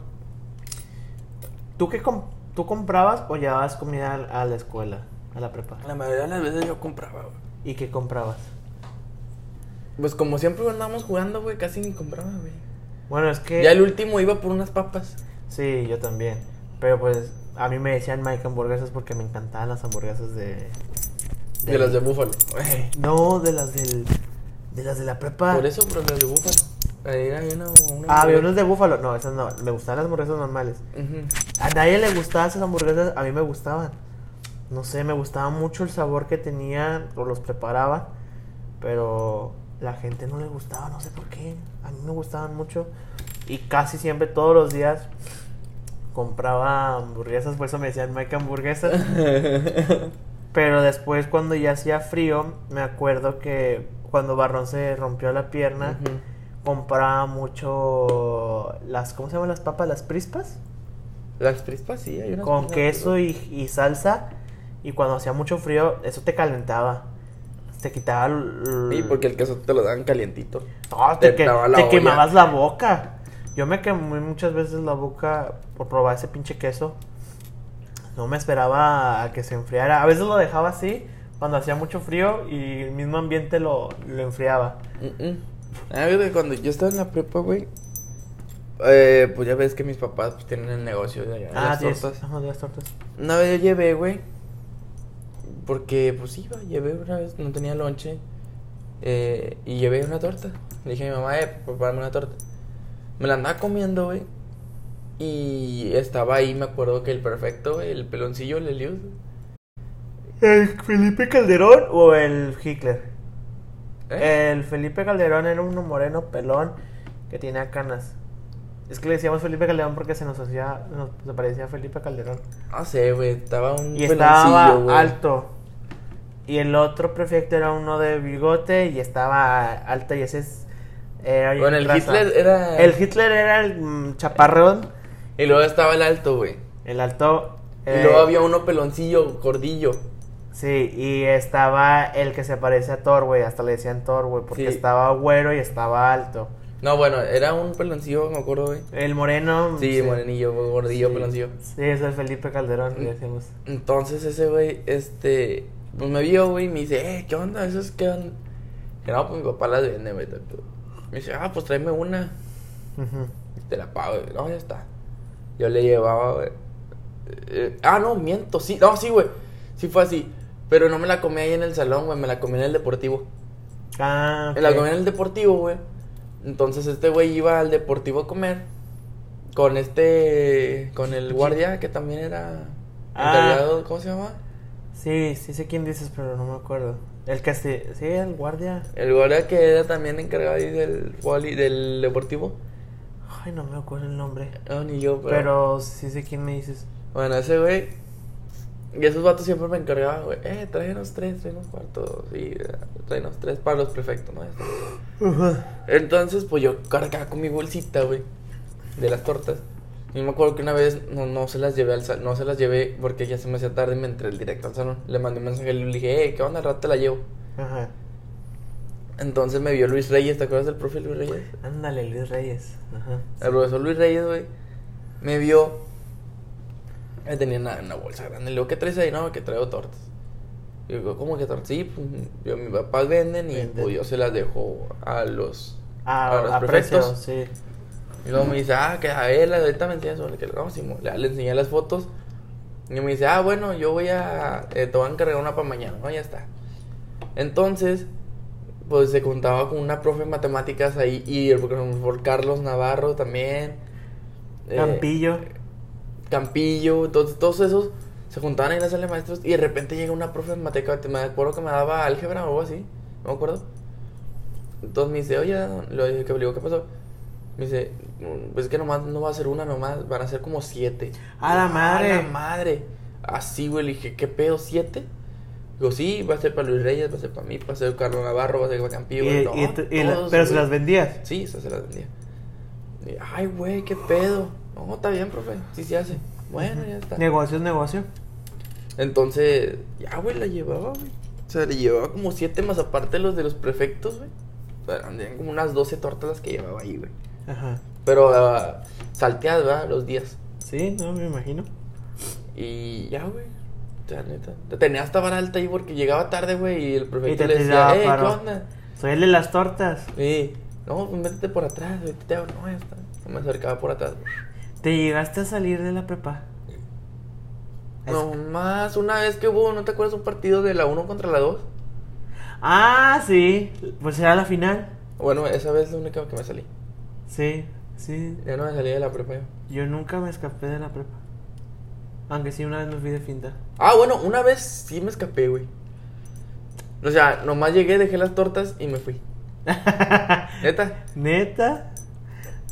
¿tú qué com- tú comprabas o llevabas comida a, a la escuela, a la prepa? La mayoría de las veces yo compraba, güey. ¿Y qué comprabas? Pues como siempre andábamos jugando, güey, casi ni compraba, güey. Bueno, es que... Ya el último iba por unas papas. Sí, yo también. Pero pues a mí me decían Mike hamburguesas porque me encantaban las hamburguesas de... De las de búfalo. No, de las del... De las de la prepa. Por eso, pero las de búfalo. Ahí hay una, una Ah, había unos de búfalo. No, esas no. Me gustaban las hamburguesas normales. A nadie le gustaban esas hamburguesas. A mí me gustaban. No sé, me gustaba mucho el sabor que tenían o los preparaba. Pero la gente no le gustaba, no sé por qué. A mí me gustaban mucho. Y casi siempre, todos los días, compraba hamburguesas. Por eso me decían Mike hamburguesas. Pero después, cuando ya hacía frío, me acuerdo que cuando Barrón se rompió la pierna, compraba mucho las, ¿cómo se llaman las papas? Las prispas. Las prispas, sí, hay unas Con queso y salsa. Y cuando hacía mucho frío, eso te calentaba. Te quitaba el... Sí, porque el queso te lo dan calientito. No, te, te que- la te quemabas la boca. Yo me quemé muchas veces la boca por probar ese pinche queso. No me esperaba a que se enfriara. A veces lo dejaba así cuando hacía mucho frío y el mismo ambiente lo, lo enfriaba. Mm, mm. Cuando yo estaba en la prepa, güey. Eh, pues ya ves que mis papás pues, tienen el negocio de allá, Ah, las tortas. ajá, de las tortas. Una vez yo llevé, güey. Porque, pues iba, llevé una vez, no tenía lonche. eh, y llevé una torta. Le dije a mi mamá, eh, prepárame una torta. Me la andaba comiendo, güey. Y estaba ahí, me acuerdo que el perfecto, güey, el peloncillo, el Eliud. ¿El Felipe Calderón o el Hitler? ¿Eh? El Felipe Calderón era uno moreno pelón que tenía canas. Es que le decíamos Felipe Calderón porque se nos hacía, nos parecía a Felipe Calderón. No sé, güey, estaba un Y estaba alto. Y el otro prefecto era uno de bigote y estaba alto y ese es... Era Bueno, el raza. Hitler era... El Hitler era el mm, chaparrón, Y luego estaba el alto, güey. el alto... Y eh, luego había uno peloncillo, gordillo. Sí, y estaba el que se parece a Thor, güey. Hasta le decían Thor, güey, porque Sí. estaba güero y estaba alto. No, bueno, era un peloncillo, me acuerdo, güey. El moreno. Sí, morenillo, gordillo, Sí. peloncillo. Sí, ese es Felipe Calderón, le decimos. Entonces ese güey, este, pues me vio, güey, y me dice, eh, ¿qué onda? ¿Eso es qué onda? Que no, pues mi papá las vende, güey. Me dice, ah, pues tráeme una. Ujú. Y te la pago, güey. No, ya está. Yo le llevaba, güey. Eh, ah, no, miento, sí. No, sí, güey. Sí fue así. Pero no me la comí ahí en el salón, güey. Me la comí en el deportivo. Ah, En la ok. comida en el deportivo, güey. Entonces este güey iba al deportivo a comer con este, con el guardia que también era Ah. ¿cómo se llama? Sí, sí sé quién dices, pero no me acuerdo. El que sí, sí, el guardia. El guardia que era también encargado ahí del poli- del deportivo. Ay, no me acuerdo el nombre. No, ni yo, pero... Pero sí sé quién me dices. Bueno, ese güey. Y esos vatos siempre me encargaban, güey. Eh, tráenos tres, tráenos cuartos. Y tráenos tres para los prefectos, ¿no? Entonces, pues yo cargaba con mi bolsita, güey. De las tortas. Y me acuerdo que una vez no, no se las llevé al salón. No se las llevé porque ya se me hacía tarde y me entré directo al salón. Le mandé un mensaje y le dije, eh, ¿qué onda? Al rato te la llevo. Ajá. Entonces me vio Luis Reyes, ¿te acuerdas del profe Luis Reyes? Ándale, Luis Reyes. Ajá. El profesor Luis Reyes, güey, me vio. eh, Tenía una, una bolsa grande. Le digo, ¿qué traes ahí? No, que traigo tortas. Y digo, ¿cómo que tortas? Sí, pues yo, mis papás venden y pues yo se las dejo a los. Ah, a los a precio, prefectos. sí. Y luego me dice, ah, que a ver, ahorita me enseñas sobre que no, Simón. le, le enseñé las fotos. Y me dice, ah, bueno, yo voy a. eh, te voy a encargar una para mañana, ¿no? Ya está. Entonces, pues se contaba con una profe de matemáticas ahí y el profesor Carlos Navarro también. eh, Campillo. Campillo, entonces todos esos se juntaban ahí en la sala de maestros y de repente llega una profe de matemáticas, me acuerdo que me daba álgebra o algo así, no me acuerdo. Entonces me dice, oye, le dije, ¿qué, le digo, ¿qué pasó? Me dice, "Mm, pues es que nomás no va a ser una, nomás van a ser como siete. ¡A la madre! ¡A la madre! Así, güey, le dije, ¿qué pedo, siete? Digo, sí, va a ser para Luis Reyes, va a ser para mí, va a ser Carlos Navarro, va a ser para Campillo. Y- güey". y No, tú- y la- todos, pero se las vendías. Sí, esas se las vendía. Y, Ay, güey, qué pedo. No, está bien, profe. Sí se hace. Bueno, ya está. Negocio es negocio. Entonces, ya, güey, la llevaba, güey. O sea, le llevaba como siete más aparte los de los prefectos, güey. O sea, eran como unas 12 tortas las que llevaba ahí, güey. Ajá. Pero ah, salteadas, ¿verdad? Los días. Sí, no me imagino. Y ya, güey. Sea, neta. Te tenía hasta vara alta ahí porque llegaba tarde, güey. Y el Y prefecto te le decía, eh, ¿qué onda? Soy el de las tortas. Sí. No, pues métete por atrás, güey. Te hago, no, ya está. No me acercaba por atrás. ¿Te llegaste a salir de la prepa? Es- No más, una vez que hubo, ¿no te acuerdas un partido de la 1 contra la 2? Ah, sí. Pues era la final. Bueno, esa vez es la única que me salí. Sí, sí. Ya no me salí de la prepa yo. Yo nunca me escapé de la prepa. Aunque sí, una vez me fui de finta. Ah, bueno, una vez sí me escapé, güey. O sea, nomás llegué, dejé las tortas y me fui. ¿Neta? ¿Neta?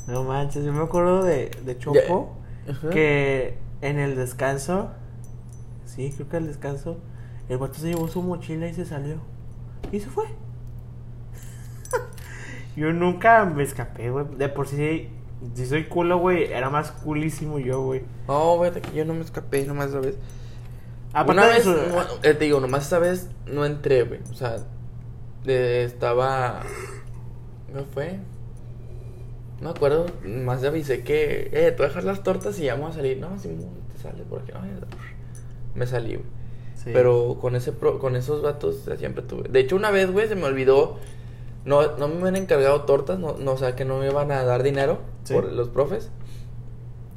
No manches, yo me acuerdo de, de Choco que en el descanso, sí, creo que al descanso, el vato se llevó su mochila y se salió. Y se fue. yo nunca me escapé, güey. De por sí, si soy culo, güey, era más culísimo yo, güey. No, güey, que yo no me escapé nomás esa vez. Aparte una vez, no, eh, te digo, nomás esa vez no entré, güey. O sea, estaba. ¿Qué fue? No me acuerdo, más le avisé que, eh, tú dejas las tortas y ya vamos a salir. No, si te sales por aquí. No, me salí, güey. Sí. Pero con ese pro- con esos vatos siempre tuve. De hecho, una vez, güey, se me olvidó. No, no me habían encargado tortas, no, no, o sea, que no me iban a dar dinero Sí. por los profes.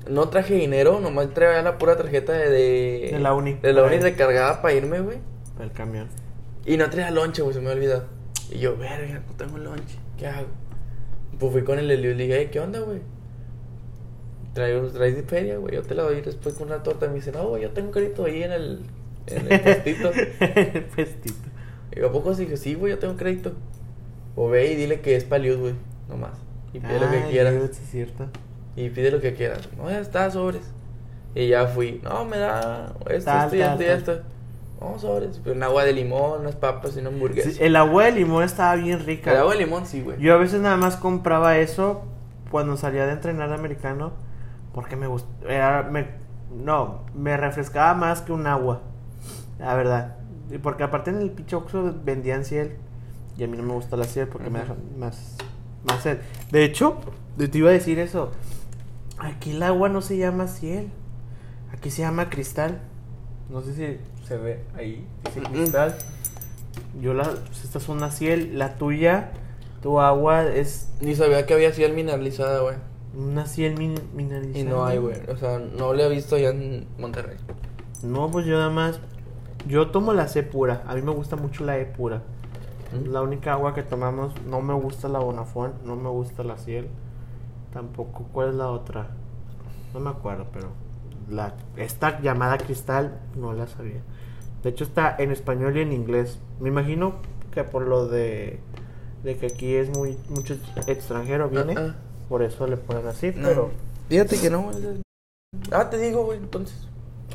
No traje dinero, nomás traía la pura tarjeta de... De, De la uni. De la uni recargada para irme, güey. El camión. Y no traía lonche, güey, se me olvidó. Y yo, verga, no tengo lonche, ¿qué hago? Pues fui con el Elio y le dije, "Ey, ¿qué onda, güey? Traes, traes de feria, güey, yo te la doy después con una torta. Me dice, no, güey, yo tengo un crédito ahí en el, en el puestito. el festito. Y yo, ¿a poco sí? Dije, sí, güey, yo tengo crédito. O ve y dile que es paliud, güey, nomás. Y pide lo que Ay, quieras. Dios, sí es cierto. Y pide lo que quieras. No, ya está, sobres. Y ya fui. No, me da esto, Tal, esto tal, esto tal. esto. No, sobres. Un agua de limón, unas papas y una hamburguesa. Sí, el agua de limón estaba bien rica. El agua de limón, sí, güey. Yo a veces nada más compraba eso cuando salía de entrenar americano porque me gustaba, no, me refrescaba más que un agua, la verdad. Porque aparte en el pinche Oxxo vendían ciel y a mí no me gusta la ciel porque me deja más, más sed. De hecho, te iba a decir eso, aquí el agua no se llama ciel, aquí se llama cristal. No sé si se ve ahí, dice cristal. Yo la, pues, esta es una ciel, la tuya, tu agua es Ni sabía que había ciel mineralizada, güey. una ciel min- mineralizada. Y no hay, güey. O sea, no la he visto allá en Monterrey. No, pues yo nada más, yo tomo la C pura, a mí me gusta mucho la E pura. ¿Mm? La única agua que tomamos, no me gusta la Bonafont, no me gusta la Ciel. Tampoco, ¿cuál es la otra? No me acuerdo, pero la esta llamada Cristal no la sabía. De hecho está en español y en inglés. Me imagino que por lo de de que aquí es muy mucho extranjero viene, Ah, ah. por eso le ponen así, No, pero Fíjate que no. Ah, te digo, güey, entonces.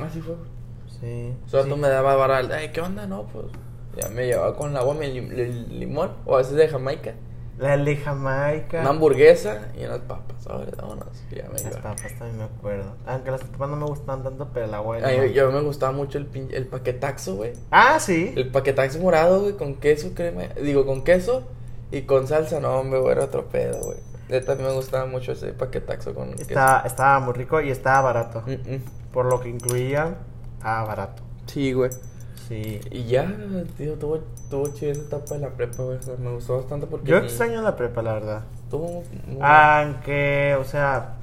Así fue. sí. Solo sí. tú me daba varal. Ay, ¿qué onda? No, pues. Ya me llevaba con el agua, lim- el limón. O a veces de Jamaica. La de Jamaica. Una hamburguesa y unas papas. Ahora, vámonos. Ya me Las papas también me acuerdo. Aunque las papas no me gustaban tanto, pero el agua Ay, yo me gustaba mucho el, pin- el paquetaxo, güey. Ah, sí. El paquetaxo morado, güey, con queso, crema. Digo, con queso y con salsa. No, hombre, güey, era otro pedo, güey. Mí me gustaba mucho ese paquetaxo con Estaba, estaba muy rico y estaba barato. queso. Mm, mm. Por lo que incluía, estaba barato. Sí, güey. Sí. Y ya, tío, tuvo, tuvo chida esa etapa de la prepa, güey. O sea, me gustó bastante porque. Yo extraño la prepa, la verdad. Tuvo muy- Aunque, o sea,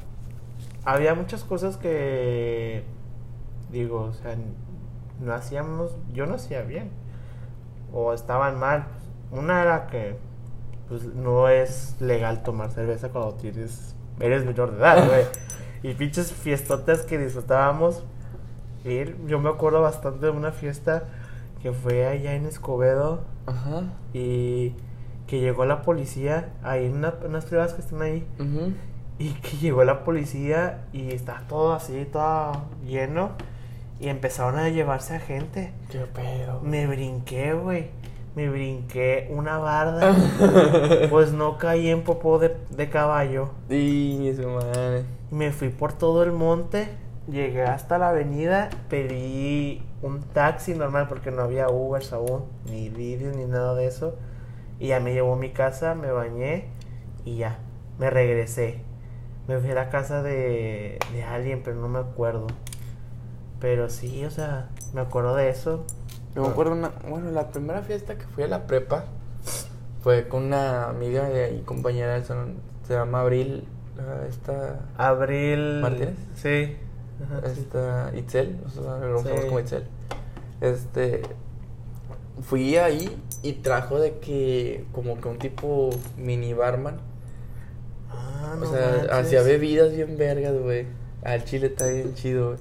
había muchas cosas que, digo, o sea, no hacíamos, yo no hacía bien. O estaban mal. Una era que, pues, no es legal tomar cerveza cuando tienes, eres menor de edad, güey. y pinches fiestotas que disfrutábamos ir. Yo me acuerdo bastante de una fiesta que fue allá en Escobedo Ajá. y que llegó la policía ahí en una- unas privadas que están ahí y que llegó la policía y está todo así, todo lleno y empezaron a llevarse a gente. Qué pedo. Me brinqué, güey. Me brinqué una barda. pues no caí en popó de, de caballo. Y su madre. Me fui por todo el monte, llegué hasta la avenida, pedí un taxi normal porque no había Ubers aún, ni vídeos ni nada de eso. Y ya me llevó a mi casa, me bañé y ya, me regresé. Me fui a la casa de, de alguien, pero no me acuerdo. Pero sí, o sea, me acuerdo de eso. Yo me acuerdo una, bueno, la primera fiesta que fui a la prepa fue con una amiga ahí, compañera del salón, se llama Abril, esta, Abril. ¿Martínez? Sí. Ajá, sí. esta Itzel, nosotros la conocemos Sí. como Itzel. Este, fui ahí y trajo de que, como que un tipo mini barman, Ah, o no sea, manches. hacía bebidas bien vergas, güey. Al chile está bien chido, güey.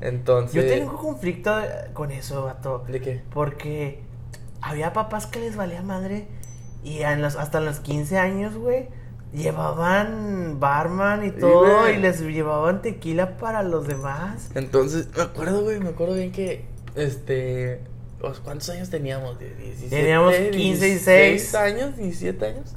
Entonces, Yo tengo conflicto con eso, vato. ¿de qué? Porque había papás que les valía madre y en los- hasta los 15 años, güey, llevaban barman y todo y les llevaban tequila para los demás. Entonces, me acuerdo, güey, me acuerdo bien que, este, pues, ¿cuántos años teníamos? ¿De 17, Teníamos 15 y 16 años, 17 años.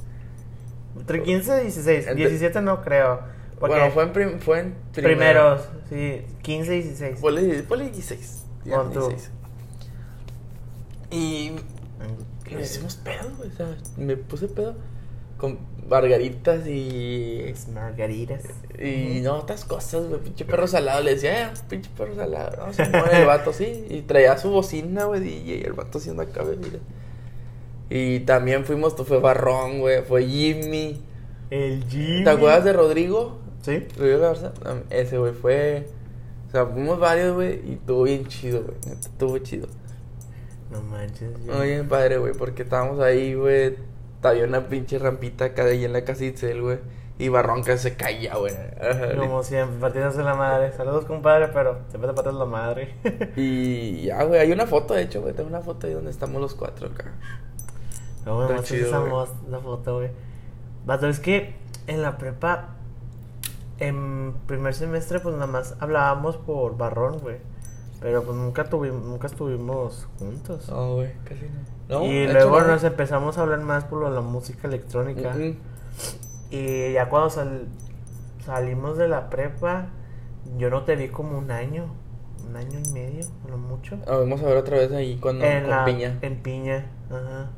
Entre 15 y 16, Ente- 17 no creo. Bueno, fue en, prim- fue en primeros, sí, 15 y 16. Ponle, ponle 16. ya, Pon tú. 16. Y nos hicimos pedo, güey. O sea, me puse pedo con margaritas y. Las margaritas. Y no, otras cosas, güey. Pinche perro salado. Le decía, eh, pinche perro salado. No, se muere el vato, sí. Y traía su bocina, güey. DJ. Y el vato haciendo acá, güey. mira. Y también fuimos, fue Barrón, güey. Fue Jimmy. El Jimmy. ¿Te acuerdas de Rodrigo? Sí. Rodrigo Garza. Ese, güey, fue. O sea, fuimos varios, güey. Y estuvo bien chido, güey. Estuvo chido. No manches. yo- Muy bien padre, güey. Porque estábamos ahí, güey. Había una pinche rampita acá de ahí en la casa de Itzel, güey. Y Barrón que se caía, güey. Como siempre, partiéndose la madre. Saludos, compadre, pero siempre te partes la madre. Y ya, güey, hay una foto, de hecho, güey. Tengo una foto ahí donde estamos los cuatro acá. No esa, güey. esa foto, güey. Vato, es que en la prepa, en primer semestre, pues nada más hablábamos por barrón, güey. Pero pues nunca tuvimos, nunca estuvimos juntos. No, güey, casi no. No, y hecho, luego no. nos empezamos a hablar más por lo de la música electrónica. Y ya cuando sal- salimos de la prepa, yo no te vi como un año, un año y medio, lo mucho. Ah, vamos a ver otra vez ahí cuando en con la, piña. En piña, ajá.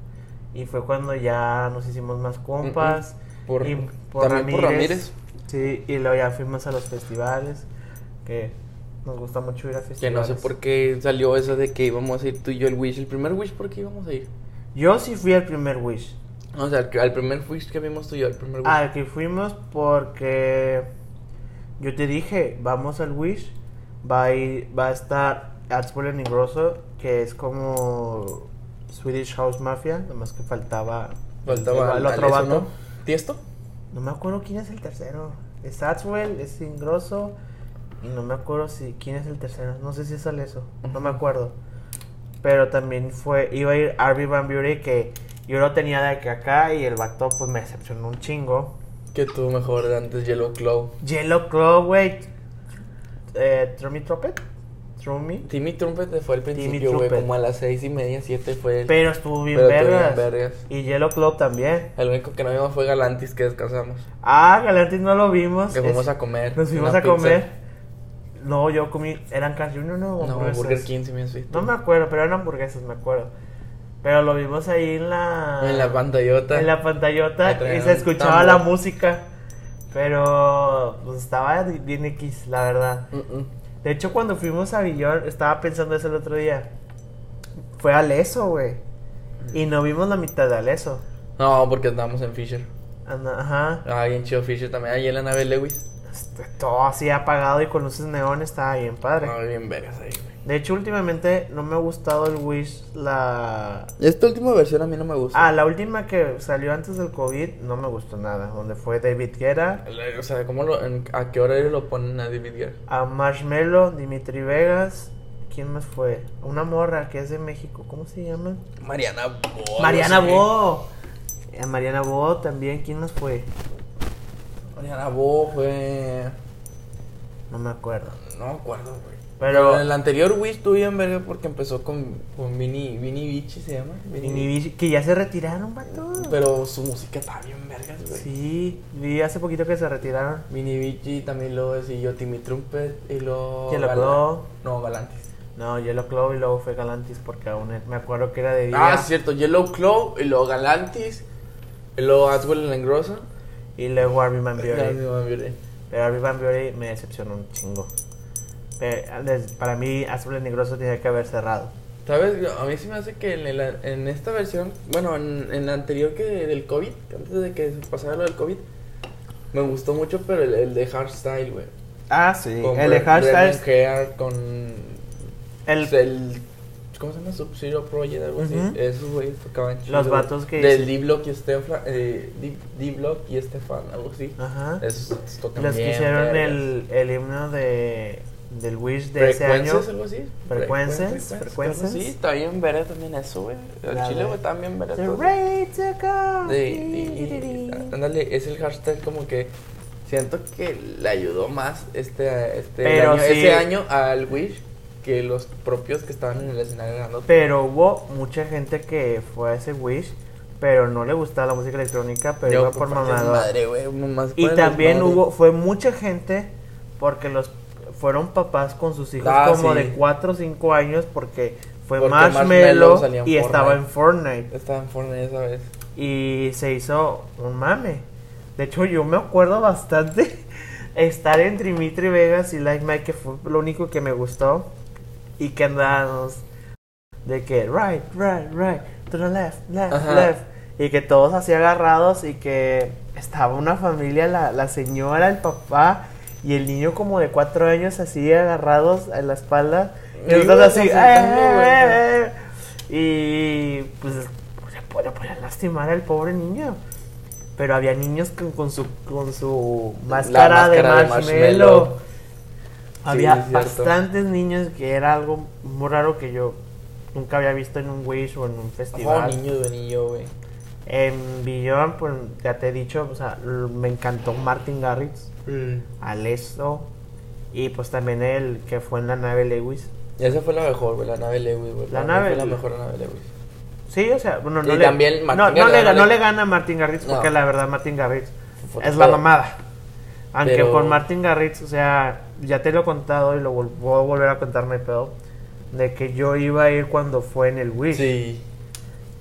Y fue cuando ya nos hicimos más compas. Por, y también por Ramírez. Sí, y luego ya fuimos a los festivales, que nos gusta mucho ir a festivales. Que no sé por qué salió eso de que íbamos a ir tú y yo el Wish. El primer Wish, ¿por qué íbamos a ir? Yo sí fui al primer Wish. O sea, al, primer Wish que vimos tú y yo, el primer Wish. Al que fuimos porque yo te dije, vamos al Wish, va a, ir- va a estar Grosso, que es como Swedish House Mafia, nomás que faltaba, Faltaba el, el otro vato. ¿no? ¿Tiesto? No me acuerdo quién es el tercero. Es Axwell, es Ingrosso. Y no me acuerdo si quién es el tercero. No sé si es Aleso. No me acuerdo. Pero también fue. Iba a ir Arby Van Buren que yo lo tenía de aquí a acá. Y el vato pues me decepcionó un chingo. Que tuvo mejor antes Yellow Claw. Yellow Claw, güey. Eh, Trummy Trumpet. Trummy. Timmy Trumpet fue al Timmy principio, güey. Trumpet. Como a las seis y media, siete fue el. Pero estuvo bien Pero vergas. bien vergas. Y Yellow Claw también. El único que no vimos fue Galantis que descansamos. Ah, Galantis no lo vimos. Que fuimos Es- a comer. Nos fuimos a pizza. comer. No, yo comí. ¿Eran Carl Jr. no? No? Burger King sí me has visto. No me acuerdo, pero eran hamburguesas, me acuerdo. Pero lo vimos ahí en la. En la pantallota. En la pantallota y se escuchaba la música. Pero pues estaba bien X, la verdad. De hecho, cuando fuimos a Villón, estaba pensando eso el otro día. Fue Aleso, güey. Y no vimos la mitad de Aleso. No, porque andamos en Fisher. Anda- Ajá. Ah, bien chido Fisher también. Ahí en la nave Lewis. Este, Todo así apagado y con luces neón estaba bien padre. Ah, bien vergas ahí, güey. De hecho, últimamente no me ha gustado el Wish, la... Esta última versión a mí no me gusta. Ah, la última que salió antes del COVID no me gustó nada. Donde fue David Guerra, O sea, ¿cómo lo, en- ¿a qué horario lo ponen a David Guerra? a Marshmello, Dimitri Vegas. ¿Quién más fue? Una morra que es de México. ¿Cómo se llama? Mariana Bo. Mariana sí. Bo. A Mariana Bo también. ¿Quién más fue? Bo fue. No me acuerdo. No me acuerdo, güey. Pero- En el anterior Wish estuvo bien verga porque empezó con, con Vini, Vini Vici, se llama. Que ya se retiraron, vato. Pero su música está bien vergas, güey. Sí, vi hace poquito que se retiraron. Vini Vici también lo siguió Timmy Trumpet y lo. Yellow Claw. No, Galantis. No, Yellow Claw y luego fue Galantis porque aún me acuerdo que era de día. Ah, es cierto, Yellow Claw y luego Galantis y luego Aswell en la engrosa. Y luego Arby Van Buren. Pero Arby Van Buren me decepcionó un chingo. Pero, para mí, Azul y Negroso tenía que haber cerrado. ¿Sabes? A mí sí me hace que en, el- en esta versión, bueno, en, en la anterior que del COVID, antes de que pasara lo del COVID, me gustó mucho, pero el, el de Hardstyle, güey. Ah, sí. Con El de Hardstyle. Con El, el, ¿Cómo se llama? Sub-Zero Project, algo así. Ujú. Esos güeyes tocaban chido. Los vatos que Del D-Block y Estefan, eh, D-Block y Estefan, algo así. Ajá. Esos tocan Los que bien, hicieron vergas. el, el himno de, del Wish de ese año. ¿Frecuencias, algo así? Frecuencias. Sí, está bien verga también eso, güey. El chile, güey, verga. The todo. ándale, es el hashtag como que siento que le ayudó más este, este año, ese año al Wish que los propios que estaban en el escenario ganando. Pero hubo mucha gente que fue a ese Wish, pero no le gustaba la música electrónica, pero Yo, iba por mamador. Y también hubo, fue mucha gente porque los fueron papás con sus hijos Ah, como sí. de 4 o 5 años porque fue Porque Marshmello Marshmello salía en y estaba en Fortnite. Estaba en Fortnite esa vez. y se hizo un mame. De hecho, yo me acuerdo bastante estar entre Dimitri Vegas y Like Mike, que fue lo único que me gustó. Y que andábamos de que right, right, right, to the left, left, Ajá. left. Y que todos así agarrados y que estaba una familia, la, la señora, el papá y el niño como de cuatro años así agarrados en la espalda. Y nosotros así, "Eh, güey". eh, eh". Y pues puede, puede lastimar al pobre niño. Pero había niños con, con su con su máscara, de, máscara de marshmallow. marshmallow. Había Sí, bastantes niños que era algo muy raro que yo nunca había visto en un Wish o en un Oh, festival. niño de niño, güey. En Billón, pues ya te he dicho, o sea, me encantó Martin Garrix, Alesso y pues también el que fue en la nave Lewis. Y esa fue la mejor, güey, la nave Lewis, güey. La mí nave- Fue la mejor nave Lewis. Sí, o sea, bueno, no, le, también no, no le, no no le- gana a Martin Garrix No. porque la verdad Martin Garrix es la mamada. Aunque Pero- con Martin Garrix, o sea, ya te lo he contado y lo voy a volver a contarme pedo. De que yo iba a ir cuando fue en el Wish. Sí.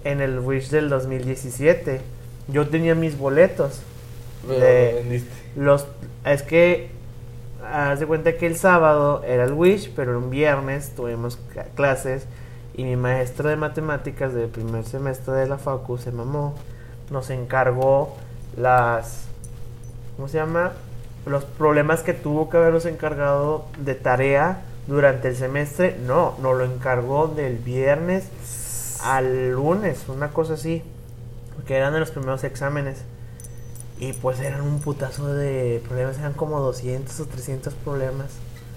En el Wish del 2017. Yo tenía mis boletos. Pero De-. Los, es que, haz de cuenta que el sábado era el Wish, pero un viernes tuvimos clases y mi maestro de matemáticas del primer semestre de la facu se mamó, nos encargó las, ¿cómo se llama? Los problemas que tuvo que habernos encargado de tarea durante el semestre, no, nos lo encargó del viernes al lunes, una cosa así. Porque eran de los primeros exámenes. Y pues eran un putazo de problemas, eran como 200 o 300 problemas.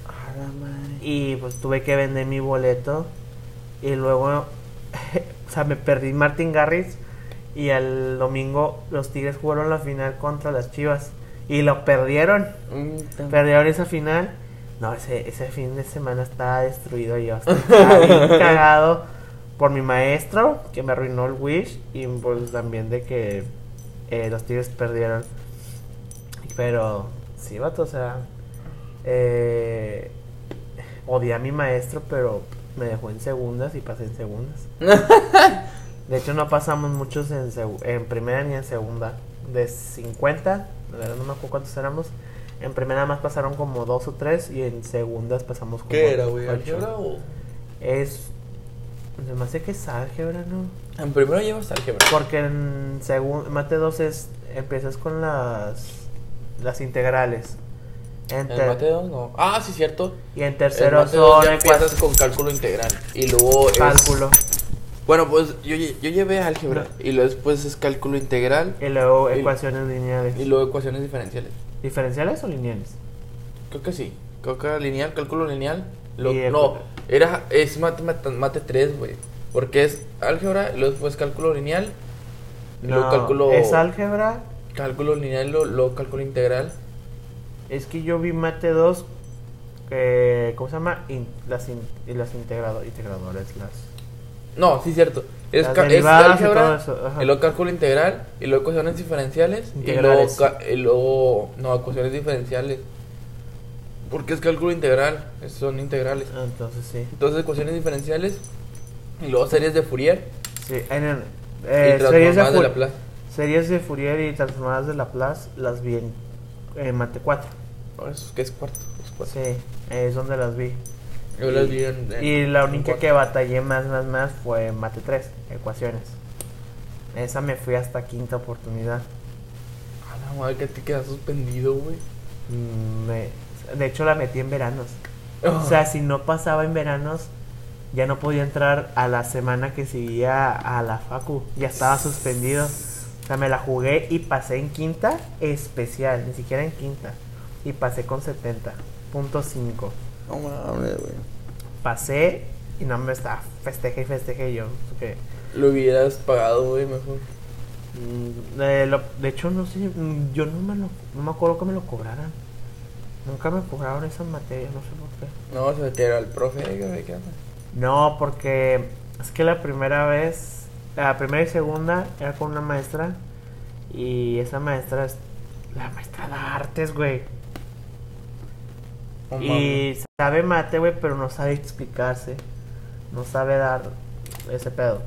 A la madre. Y pues tuve que vender mi boleto. Y luego, o sea, me perdí Martin Garrix. Y al domingo los Tigres jugaron la final contra las Chivas. Y lo perdieron. Mm, Perdieron esa final. No, ese, ese fin de semana estaba destruido yo. Estaba bien cagado por mi maestro que me arruinó el Wish. Y pues también de que eh, los Tigres perdieron. Pero sí, vato, o sea. Eh, odié a mi maestro, pero me dejó en segundas y pasé en segundas. De hecho, no pasamos muchos en, en primera ni en segunda. De 50, la verdad no me acuerdo cuántos éramos. En primera más pasaron como dos o tres y en segundas pasamos como ¿Qué era, güey? ¿Álgebra o...? Es. Se me hace que es álgebra, ¿no? En primero llevas álgebra. Porque en segundo, mate 2 es. Empiezas con las. Las integrales. En En mate 2 no. Ah, sí, cierto. y en En tercero mate dos son ya empiezas con cálculo integral. Y luego es... Bueno, pues yo, yo llevé álgebra. Y luego después es cálculo integral. Y luego Y- ecuaciones lineales. Y luego ecuaciones diferenciales. ¿Diferenciales o lineales? Creo que sí. Creo que lineal, cálculo lineal. Lo- no, era, es mate, mate, mate 3, güey. Porque es álgebra, y luego después cálculo lineal. Y luego No, cálculo. Es álgebra. Cálculo lineal, luego, luego cálculo integral. Es que yo vi mate 2. Eh, ¿Cómo se llama? In- las, in- las integrado- integradoras. Las... No, sí, cierto. Es, ca- es y álgebra, eso, y luego cálculo integral, y luego ecuaciones diferenciales, Integrales. y luego, y luego. No, ecuaciones diferenciales. Porque es cálculo integral, son integrales. Ah, entonces sí. Entonces, ecuaciones diferenciales, y luego series de Fourier, Sí, en el- y eh, series, de transformadas de Laplace. series de Fourier y transformadas de Laplace las vi en eh, mate 4. Ahora eso que es cuarto. Es cuarto. Sí, es donde las vi. Yo las vi en- en- Y la única que batallé más, más, más fue mate 3, ecuaciones. Esa me fui hasta quinta oportunidad. A la madre que te quedas suspendido, güey. Mm, me- de hecho, la metí en veranos. O sea, si no pasaba en veranos, ya no podía entrar a la semana que seguía a la facu. Ya estaba suspendido. O sea, me la jugué y pasé en quinta especial, ni siquiera en quinta. Y pasé con 70.5. No mames, güey. Pasé y no me estaba festeje y festeje yo. porque, Lo hubieras pagado, güey, mejor. mm, de, lo- de hecho, no sé, mm, yo no me, lo, no me acuerdo que me lo cobraran. Nunca me cobraron esa materia, no sé por qué. No, se metiera al profe, ¿qué onda? No, porque es que la primera vez, la primera y segunda era con una maestra y esa maestra es la maestra de artes, güey. Y sabe mate, güey, pero no sabe explicarse. No sabe dar ese pedo.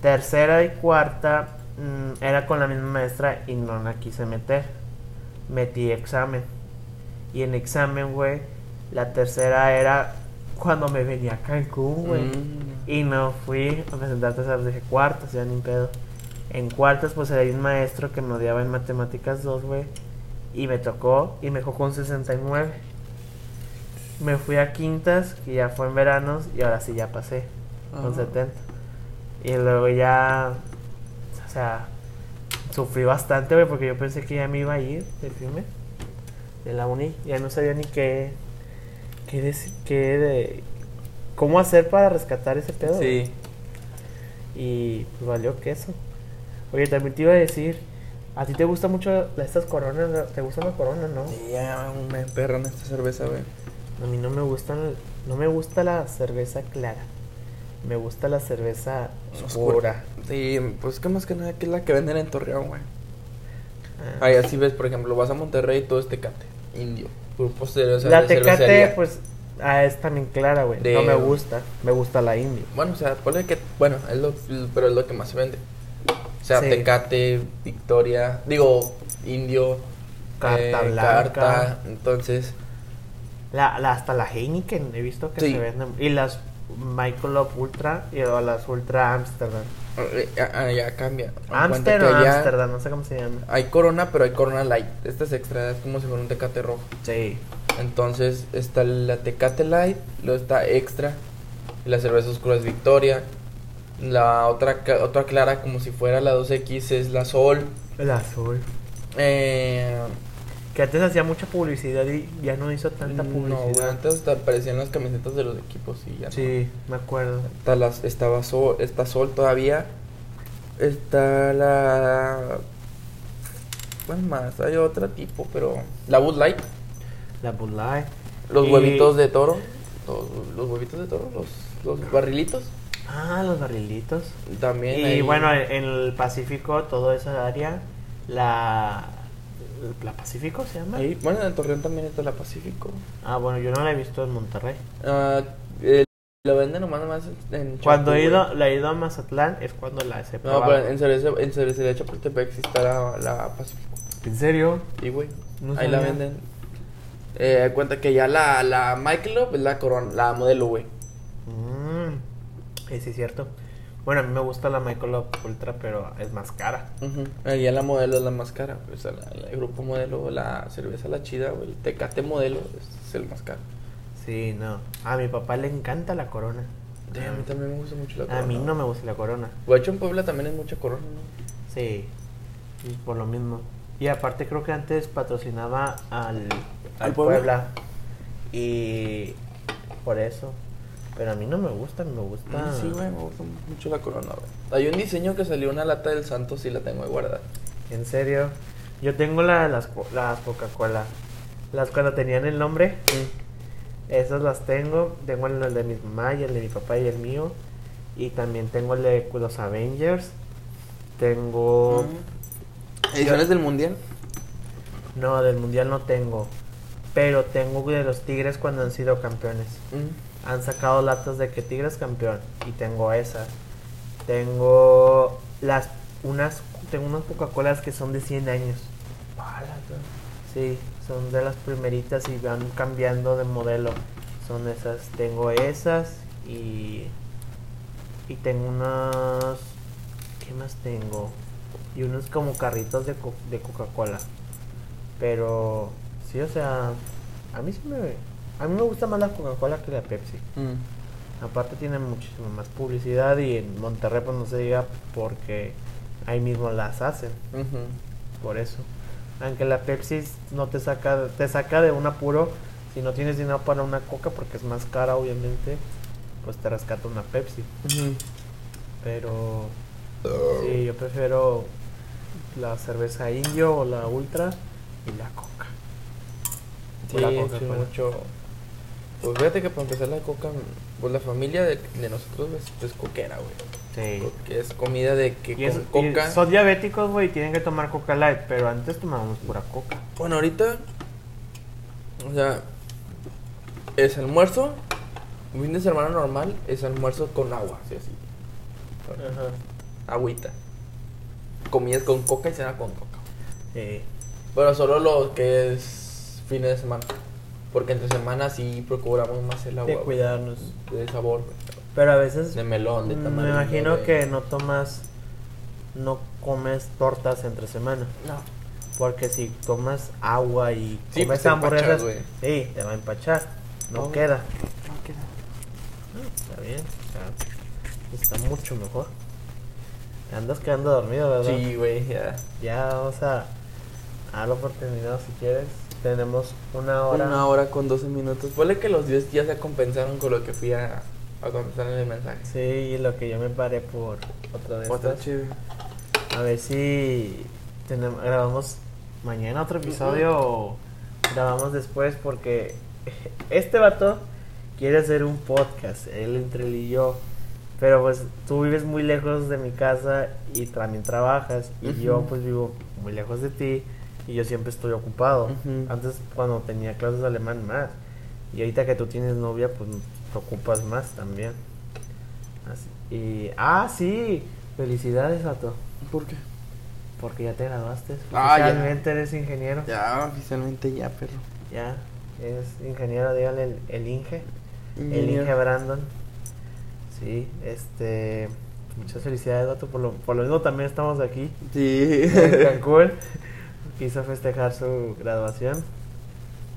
Tercera y cuarta mm, era con la misma maestra y no la quise meter. Metí examen. Y en examen, güey, la tercera era cuando me venía a Cancún, güey. Mm. Y no fui a presentar terceras, dije cuartas, ya ni pedo. En cuartas, pues era un maestro que me odiaba en matemáticas 2, güey. Y me tocó y me dejó con 69. Me fui a quintas, que ya fue en veranos, y ahora sí ya pasé con Ah. 70. Y luego ya, o sea, sufrí bastante, güey, porque yo pensé que ya me iba a ir de firme de la uni. Ya no sabía ni qué, qué, dec- qué de, cómo hacer para rescatar ese pedo. Sí. Y pues valió queso. Oye, también te iba a decir, ¿a ti te gusta mucho estas coronas? ¿Te gustan las coronas, no? Sí, ya me perran esta cerveza, güey. A mí no me gustan, no me gusta la cerveza clara. Me gusta la cerveza oscura. Sí, pues que más que nada que es la que venden en Torreón, güey. Ah. Ahí así ves, por ejemplo, vas a Monterrey y todo es Tecate, indio. Grupo sea, la Tecate, cervecería. pues, ah, es también clara, güey. De- No me gusta. Me gusta la indio. Bueno, o sea, ponle que, bueno, es lo, pero es lo que más se vende. O sea, Sí. Tecate, Victoria, digo, indio, Carta eh, blanca. carta, entonces, La, la- hasta la Heineken he visto que Sí. se venden. Y las Michelob Ultra y o las Ultra Amsterdam. eh, ah, ah, ya cambia. Amsterdam, Amsterdam, no sé cómo se llama. Hay Corona, pero hay Corona Light. Esta es extra, es como si fuera un Tecate rojo. Sí. Entonces está la Tecate Light, luego está Extra, y la cerveza oscura es Victoria, La otra, otra clara, como si fuera la 2X, es la Sol. El azul. Eh, Que antes hacía mucha publicidad y ya no hizo tanta no, güey, publicidad. antes hasta aparecían las camisetas de los equipos y ya no. sí, me acuerdo. Está las, estaba Sol, está Sol todavía. Está la. ¿Cuál más? Hay otra tipo, pero. La Bud Light. La Bud Light. Los Y- huevitos de toro. Los, los huevitos de toro. Los, los barrilitos. Ah, los barrilitos. También. Y bueno, en en el Pacífico, toda esa área, la... ¿La Pacífico se llama? ahí- bueno, en el Torreón también está la Pacífico. Ah, bueno, yo no la he visto en Monterrey. Ah, eh, lo venden nomás, nomás en Cuando Champú, he ido, güey. la he ido a Mazatlán es cuando la he No, probado. pero en Cereza, en Cereza Chapultepec sí está la, la Pacífico. ¿En serio? Y güey, No ahí la sabía. venden. Eh, cuenta que ya la, la Michelob es la corona, la modelo, güey. Mm, eh, sí, es cierto. Bueno, a mí me gusta la Michelob Ultra, pero es más cara. Ujú. Allá la modelo es la más cara. Pues la- la- el grupo modelo, la cerveza la chida, güey. El Tecate modelo es, es el más caro. Sí, no. A mi papá le encanta la corona. Sí, a mí también me gusta mucho la A corona. mí no me gusta la corona. De hecho, en Puebla también hay mucha corona, ¿no? Sí, y por lo mismo. Y aparte creo que antes patrocinaba al, al Puebla? Puebla? Y por eso. Pero a mí no me gusta, me gusta. Mm, Sí, güey, me gusta mucho la corona, güey. Hay un diseño que salió una lata del Santos y la tengo ahí guardada. En serio. Yo tengo la, las, las Coca-Cola. Las cuando tenían el nombre. Esas las tengo. Tengo el de mi mamá y el de mi papá y el mío. Y también tengo el de los Avengers. Tengo... ¿Ediciones del mundial? No, del mundial no tengo. Pero tengo de los Tigres cuando han sido campeones. Mm. Han sacado latas de que Tigres campeón. Y tengo esas. Tengo las unas tengo unas Coca-Colas que son de 100 años. Sí, son de las primeritas y van cambiando de modelo. Son esas. Tengo esas y y tengo unas ¿qué más tengo? Y unos como carritos de, co- de Coca-Cola. Pero sí, o sea, a mí sí me a mí me gusta más la Coca-Cola que la Pepsi. Mm. Aparte tiene muchísima más publicidad y en Monterrey pues no se diga porque ahí mismo las hacen, por eso. Aunque la Pepsi no te saca, te saca de un apuro si no tienes dinero para una coca porque es más cara obviamente, pues te rescata una Pepsi. Pero sí, yo prefiero la cerveza indio o la ultra y la coca. Sí, la sí, Coca-Cola. mucho. Pues fíjate que para empezar la coca, pues la familia de, de nosotros es, es coquera, güey. Sí. Porque es comida de que Y, es- con y coca. son diabéticos, güey, tienen que tomar coca light, pero antes tomábamos pura coca. Bueno, ahorita, o sea, es almuerzo, un fin de semana normal, es almuerzo con agua, así así. Agüita. Comidas con coca y cena con coca. Sí. Bueno, solo lo que es fines de semana. Porque entre semana sí procuramos más el agua. de cuidarnos. De sabor, güey. Pero a veces De melón, de me tamarindo. imagino de- que no tomas, no comes tortas entre semana. No. Porque si tomas agua y Sí, pues comes te hamburguesas, sí, te va a empachar. No Oh. queda. No, está bien. o sea, está mucho mejor. Te andas quedando dormido, ¿verdad? Sí, güey, ya. Ya vamos a, a dar la oportunidad si quieres. Tenemos una hora. Una hora con 12 minutos. Ponle que los 10 ya se compensaron con lo que fui a, a contestar en el mensaje. Sí, y lo que yo me paré por otra de Otra. A ver si tenemos, grabamos mañana otro episodio o grabamos después porque este vato quiere hacer un podcast, él entre él y yo. Pero pues tú vives muy lejos de mi casa y también trabajas y yo pues vivo muy lejos de ti y yo siempre estoy ocupado. Antes cuando tenía clases de alemán más y ahorita que tú tienes novia pues te ocupas más también. Así- y ah sí, felicidades vato. ¿Por qué? Porque ya te graduaste. Ah, ya. Oficialmente eres ingeniero. Ya, oficialmente ya, perro. Ya. Eres ingeniero, dígale el, el Inge. El. Inge Brandon. Sí, este. Muchas felicidades, vato. Por lo, por lo mismo también estamos aquí Sí. en Cancún. Quiso festejar su graduación.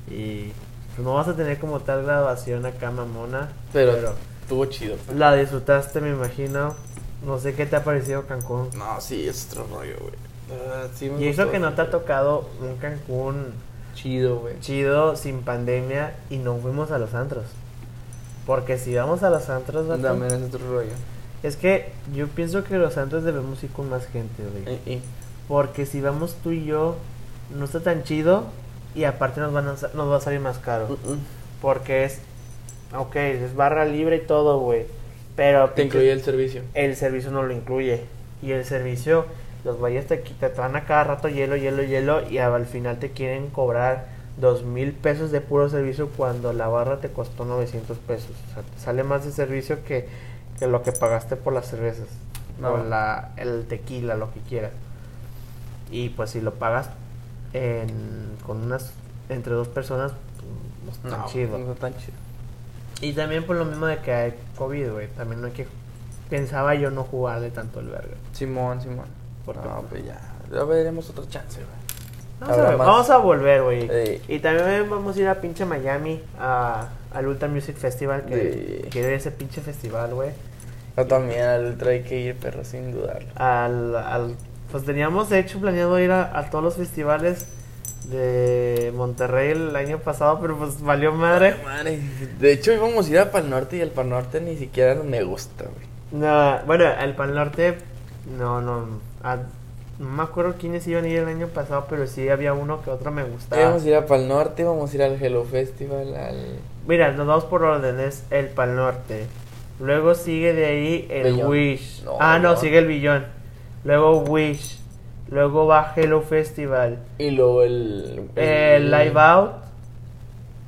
Y pues no vas a tener como tal graduación acá, mamona. Pero, estuvo chido. pues. la disfrutaste, me imagino. No sé qué te ha parecido Cancún. No, sí, es otro rollo, güey. Sí Y eso que no te ha tocado un Cancún Chido, güey. chido, sin pandemia, y no fuimos a los antros. Porque si vamos a los antros, También es otro rollo. es que yo pienso que los antros debemos ir con más gente, güey. Y, y- Porque si vamos tú y yo, no está tan chido, y aparte nos, van a, nos va a salir más caro. Porque es, ok, es barra libre y todo, güey. Pero Te incluye el servicio. el servicio no lo incluye. Y el servicio, los valles te, te van a cada rato hielo, hielo, hielo. Y al final te quieren cobrar dos mil pesos de puro servicio cuando la barra te costó 900 pesos. O sea, te sale más de servicio que, que lo que pagaste por las cervezas. No. O la, el tequila, lo que quieras. Y pues si lo pagas en- con unas entre dos personas, pues, no está No, chido. no está tan chido. Y también por lo mismo de que hay COVID, güey. También no hay que. Pensaba yo no jugarle tanto el verga. Simón, Simón. Porque, no, pues ya. Ya veremos otra chance, güey. Vamos a, vamos a volver, güey. Ey. Y también vamos a ir a pinche Miami, a, al Ultra Music Festival. Que Sí. a ese pinche festival, güey. Yo también al ultra hay que ir, pero sin dudarlo. Al, al, pues teníamos de hecho planeado ir a, a todos los festivales de Monterrey el año pasado, pero pues valió madre. Madre, de hecho íbamos a ir a Pal Norte y el Pal Norte ni siquiera me gusta, güey. No, bueno, al Pan Norte, no, no. a- no me acuerdo quiénes iban a ir el año pasado, pero sí había uno que otro me gustaba. Íbamos a ir a Pal Norte, íbamos a ir al Hello Festival, al... Mira, nos vamos por órdenes. El Pal Norte. Luego sigue de ahí el Billón. Wish. No, ah, no, no. sigue el Billón. Luego Wish. Luego va Hello Festival. Y luego el... El Live Out.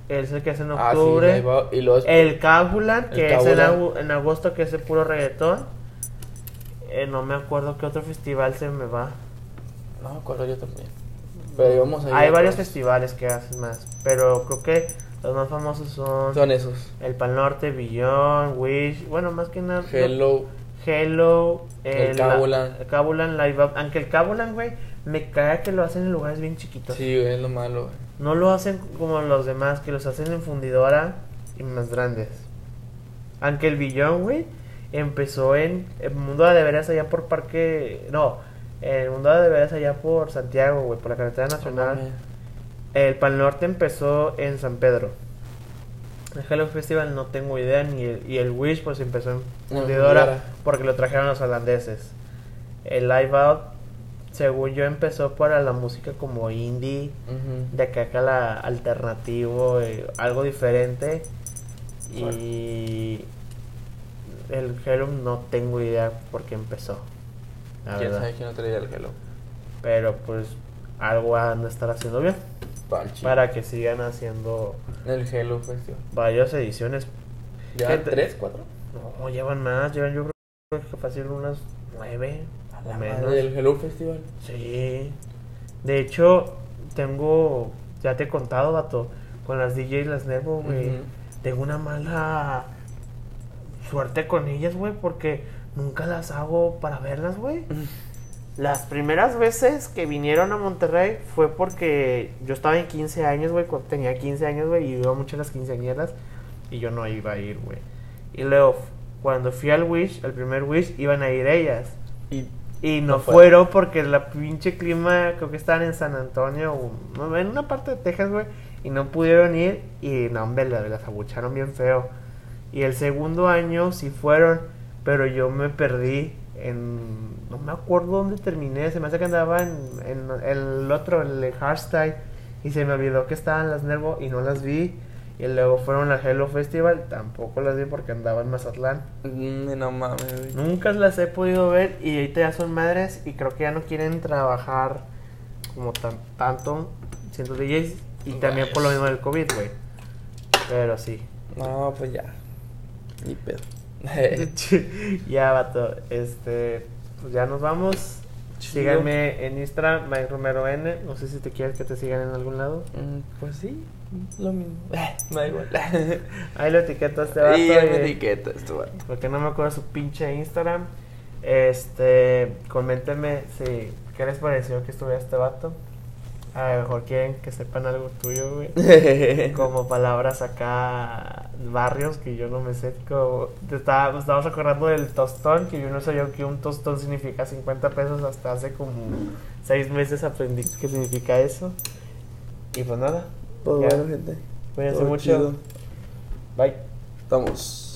Es el que es en Ah, sí, octubre. Live Out, Y luego... El Cabulan, El que es en, agu- en agosto, que es el puro reggaetón. Eh, no me acuerdo qué otro festival se me va. No me acuerdo yo también. Pero íbamos a ir Hay varios festivales que hacen más. Pero creo que los más famosos son, Son esos. el Pal Norte, Billón, Wish. Bueno, más que nada. Hello. Hello, El la- Cabulan. el Cabulan Live Up. Aunque el Cabulan, güey, me cae que lo hacen en lugares bien chiquitos. Sí, güey, es lo malo, güey. No lo hacen como los demás, que los hacen en fundidora y más grandes. Aunque el Billón, güey, empezó en el mundo de veras allá por Parque. No, el mundo de veras allá por Santiago, güey, por la carretera nacional. El Pal Norte empezó en San Pedro. El Hello Festival no tengo idea, ni el, y el Wish pues empezó en fundidora porque lo trajeron los holandeses. El Live Out, según yo, empezó para la música como indie de acá acá la alternativo, eh, algo diferente. Y el Hello no tengo idea por qué empezó. La ¿Quién sabe quién no traía el Hello? Pero pues algo han de estar haciendo bien Para que sigan haciendo El Hello Festival. varias ediciones. ¿Ya? Gente- ¿Tres, cuatro? No, llevan más, llevan yo creo que fácil unas nueve A o la menos. del Hello Festival. Sí. De hecho, tengo, ya te he contado, vato, con las DJs, las Nervo, güey. Tengo una mala suerte con ellas, güey, porque nunca las hago para verlas, güey. Las primeras veces que vinieron a Monterrey fue porque yo estaba en 15 años, güey, cuando tenía 15 años, güey, y iba mucho a las quinceañeras y yo no iba a ir, güey. Y luego, cuando fui al Wish, el primer Wish, iban a ir ellas. Y Y no, No fue. fueron porque la pinche clima, creo que estaban en San Antonio, o en una parte de Texas, güey, y no pudieron ir y no, hombre, la- las abucharon bien feo. Y el segundo año sí fueron, pero yo me perdí en, no me acuerdo dónde terminé, se me hace que andaba en, en el otro, el hardstyle, y se me olvidó que estaban las Nervo y no las vi. Y luego fueron al Hello Festival, tampoco las vi porque andaba en Mazatlán. Mm, no mames, güey. Nunca las he podido ver y ahorita ya son madres y creo que ya no quieren trabajar como tan, tanto siendo DJs y también por lo mismo del COVID, güey. Pero sí. No, pues ya. Ni pedo. ya, vato. Este, pues ya nos vamos. Chido. Síganme en Instagram, Mike Romero N. No sé si te quieres que te sigan en algún lado. Mm, pues sí, lo mismo. Me da igual. Ahí lo etiqueto a este vato. y en mi y- etiqueta esto, vato. porque no me acuerdo su pinche Instagram. Este, coméntenme si qué les pareció que estuviera este vato. A lo mejor quieren que sepan algo tuyo, güey. Como palabras acá barrios que yo no me sé. Como, te estaba, estábamos acordando del tostón, que yo no sabía que un tostón significa 50 pesos. Hasta hace como seis meses aprendí qué significa eso. Y pues nada. Pues Ya. bueno, gente. Cuídense mucho. chido. Bye. Estamos.